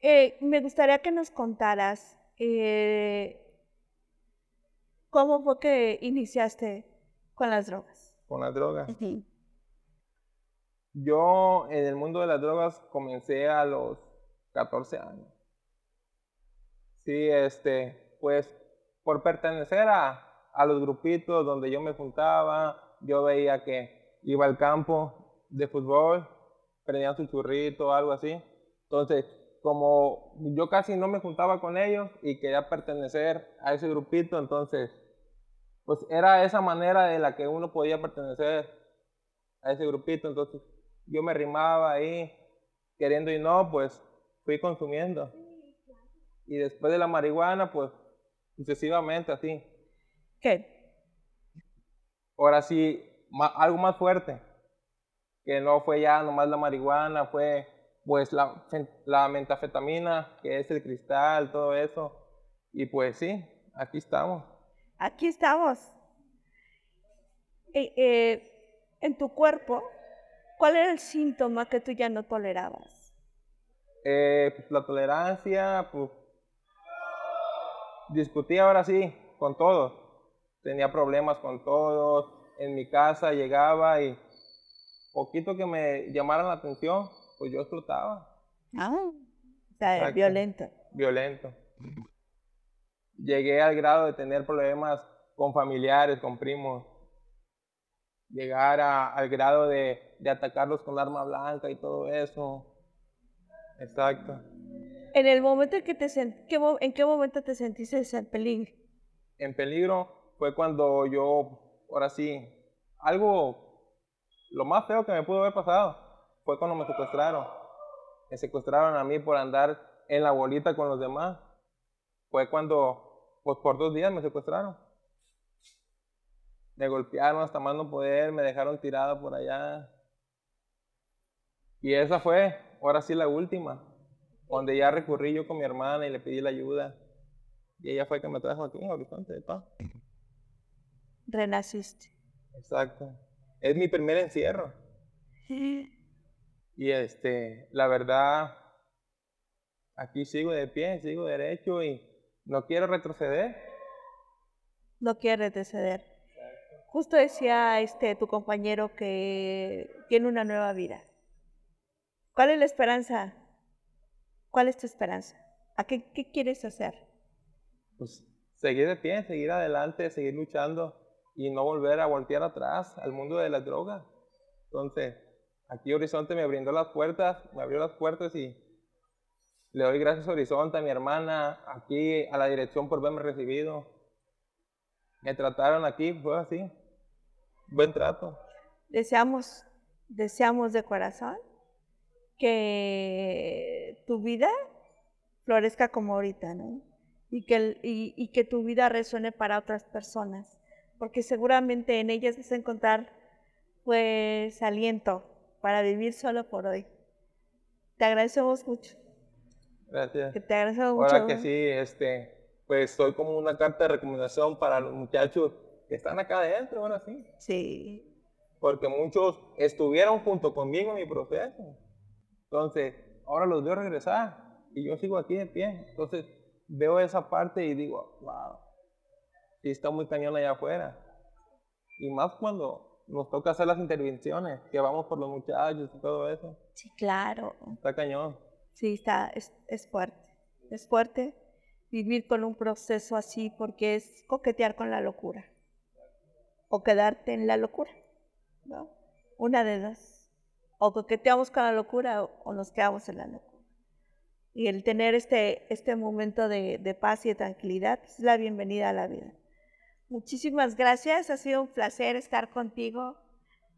Eh, me gustaría que nos contaras eh, cómo fue que iniciaste con las drogas. con las drogas. Yo en el mundo de las drogas comencé a los 14 años. Sí, este, pues por pertenecer a, a los grupitos donde yo me juntaba, yo veía que iba al campo de fútbol, prendían su churrito algo así. Entonces, como yo casi no me juntaba con ellos y quería pertenecer a ese grupito, entonces, pues era esa manera de la que uno podía pertenecer a ese grupito. Entonces, yo me rimaba ahí, queriendo y no, pues fui consumiendo. Y después de la marihuana, pues sucesivamente así. ¿Qué? Ahora sí, ma- algo más fuerte, que no fue ya nomás la marihuana, fue pues la, la metafetamina, que es el cristal, todo eso. Y pues sí, aquí estamos. Aquí estamos. Eh, eh, en tu cuerpo, ¿cuál era el síntoma que tú ya no tolerabas? Eh, pues, la tolerancia, pues discutía ahora sí con todos. Tenía problemas con todos. En mi casa llegaba y poquito que me llamaran la atención, pues yo explotaba. Ah, o sea, Exacto. violento. violento. Llegué al grado de tener problemas con familiares, con primos. Llegar a- al grado de, de atacarlos con arma blanca y todo eso. Exacto. En el momento en que te sen- ¿qué ¿en qué momento te sentiste en peligro? En peligro fue cuando yo ahora sí, algo, lo más feo que me pudo haber pasado fue cuando me secuestraron. Me secuestraron a mí por andar en la bolita con los demás. Fue cuando, pues por dos días me secuestraron. Me golpearon hasta más no poder, me dejaron tirado por allá. Y esa fue, ahora sí, la última, donde ya recurrí yo con mi hermana y le pedí la ayuda. Y ella fue que me trajo aquí un horizonte de paz. Renaciste. Exacto. Es mi primer encierro. Y este, la verdad, aquí sigo de pie, sigo derecho y no quiero retroceder. No quiero retroceder. Justo decía este tu compañero que tiene una nueva vida. ¿Cuál es la esperanza? ¿Cuál es tu esperanza? ¿A qué, qué quieres hacer? Pues seguir de pie, seguir adelante, seguir luchando y no volver a voltear atrás al mundo de la droga. Entonces, aquí Horizonte me abrió las puertas, me abrió las puertas y le doy gracias a Horizonte, a mi hermana, aquí a la dirección por haberme recibido. Me trataron aquí, fue así. Buen trato. Deseamos, deseamos de corazón que tu vida florezca como ahorita, ¿no? Y que, y, y que tu vida resuene para otras personas, porque seguramente en ellas vas a encontrar, pues, aliento para vivir solo por hoy. Te agradecemos mucho. Gracias. Que te agradecemos mucho. Ahora que sí, este, pues soy como una carta de recomendación para los muchachos que están acá adentro, ahora sí. Sí. Porque muchos estuvieron junto conmigo en mi proceso. Entonces, ahora los veo regresar y yo sigo aquí de pie. Entonces, veo esa parte y digo, wow, sí está muy cañón allá afuera. Y más cuando nos toca hacer las intervenciones, que vamos por los muchachos y todo eso. Sí, claro. Está cañón. Sí, está, es, es fuerte. Es fuerte vivir con un proceso así porque es coquetear con la locura. O quedarte en la locura. ¿no? Una de dos. O coqueteamos con la locura o, nos quedamos en la locura. Y el tener este, este momento de, de paz y de tranquilidad es la bienvenida a la vida. Muchísimas gracias, ha sido un placer estar contigo.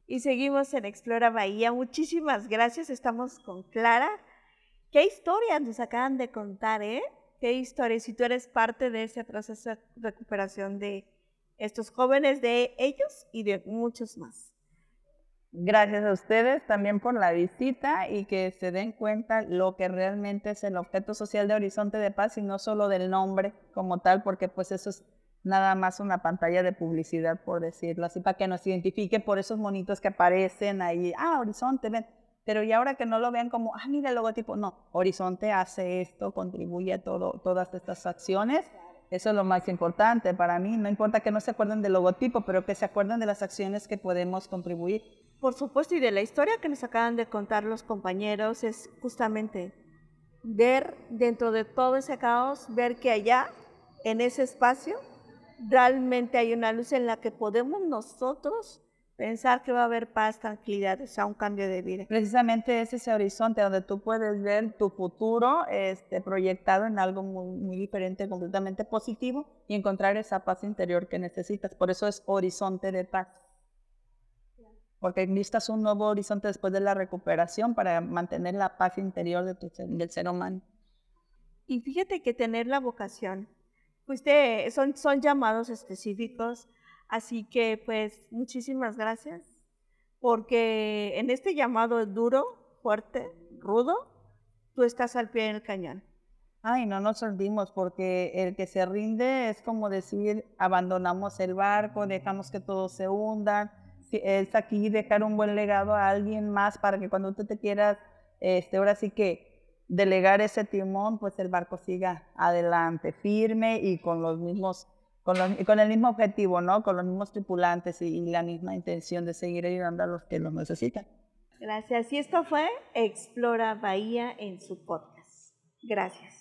Y seguimos en Explora Bahía. Muchísimas gracias, estamos con Clara. ¿Qué historias nos acaban de contar, eh? ¿Qué historias? Si tú eres parte de ese proceso de recuperación de estos jóvenes, de ellos y de muchos más. Gracias a ustedes también por la visita y que se den cuenta lo que realmente es el objeto social de Horizonte de Paz y no solo del nombre como tal, porque pues eso es nada más una pantalla de publicidad, por decirlo así, para que nos identifique por esos monitos que aparecen ahí. Ah, Horizonte, ven. Pero y ahora que no lo vean como, ah, mira el logotipo. No, Horizonte hace esto, contribuye a todas estas acciones. Eso es lo más importante para mí. No importa que no se acuerden del logotipo, pero que se acuerden de las acciones que podemos contribuir. Por supuesto, y de la historia que nos acaban de contar los compañeros, es justamente ver dentro de todo ese caos, ver que allá, en ese espacio, realmente hay una luz en la que podemos nosotros pensar que va a haber paz, tranquilidad, o sea, un cambio de vida. Precisamente es ese horizonte donde tú puedes ver tu futuro este, proyectado en algo muy, muy diferente, completamente positivo y encontrar esa paz interior que necesitas. Por eso es horizonte de paz. Porque necesitas un nuevo horizonte después de la recuperación para mantener la paz interior de tu, del ser humano. Y fíjate que tener la vocación, pues te, son, son llamados específicos Así que pues muchísimas gracias, porque en este llamado duro, fuerte, rudo, tú estás al pie del cañón. Ay, no nos olvidemos, porque el que se rinde es como decir, abandonamos el barco, dejamos que todo se hunda, es aquí dejar un buen legado a alguien más para que cuando tú te quieras, este, ahora sí que delegar ese timón, pues el barco siga adelante, firme y con los mismos con, los, con, el mismo objetivo, ¿no? Con los mismos tripulantes y, y, la misma intención de seguir ayudando a los que los necesitan. Gracias. Y esto fue Explora Bahía en su podcast. Gracias.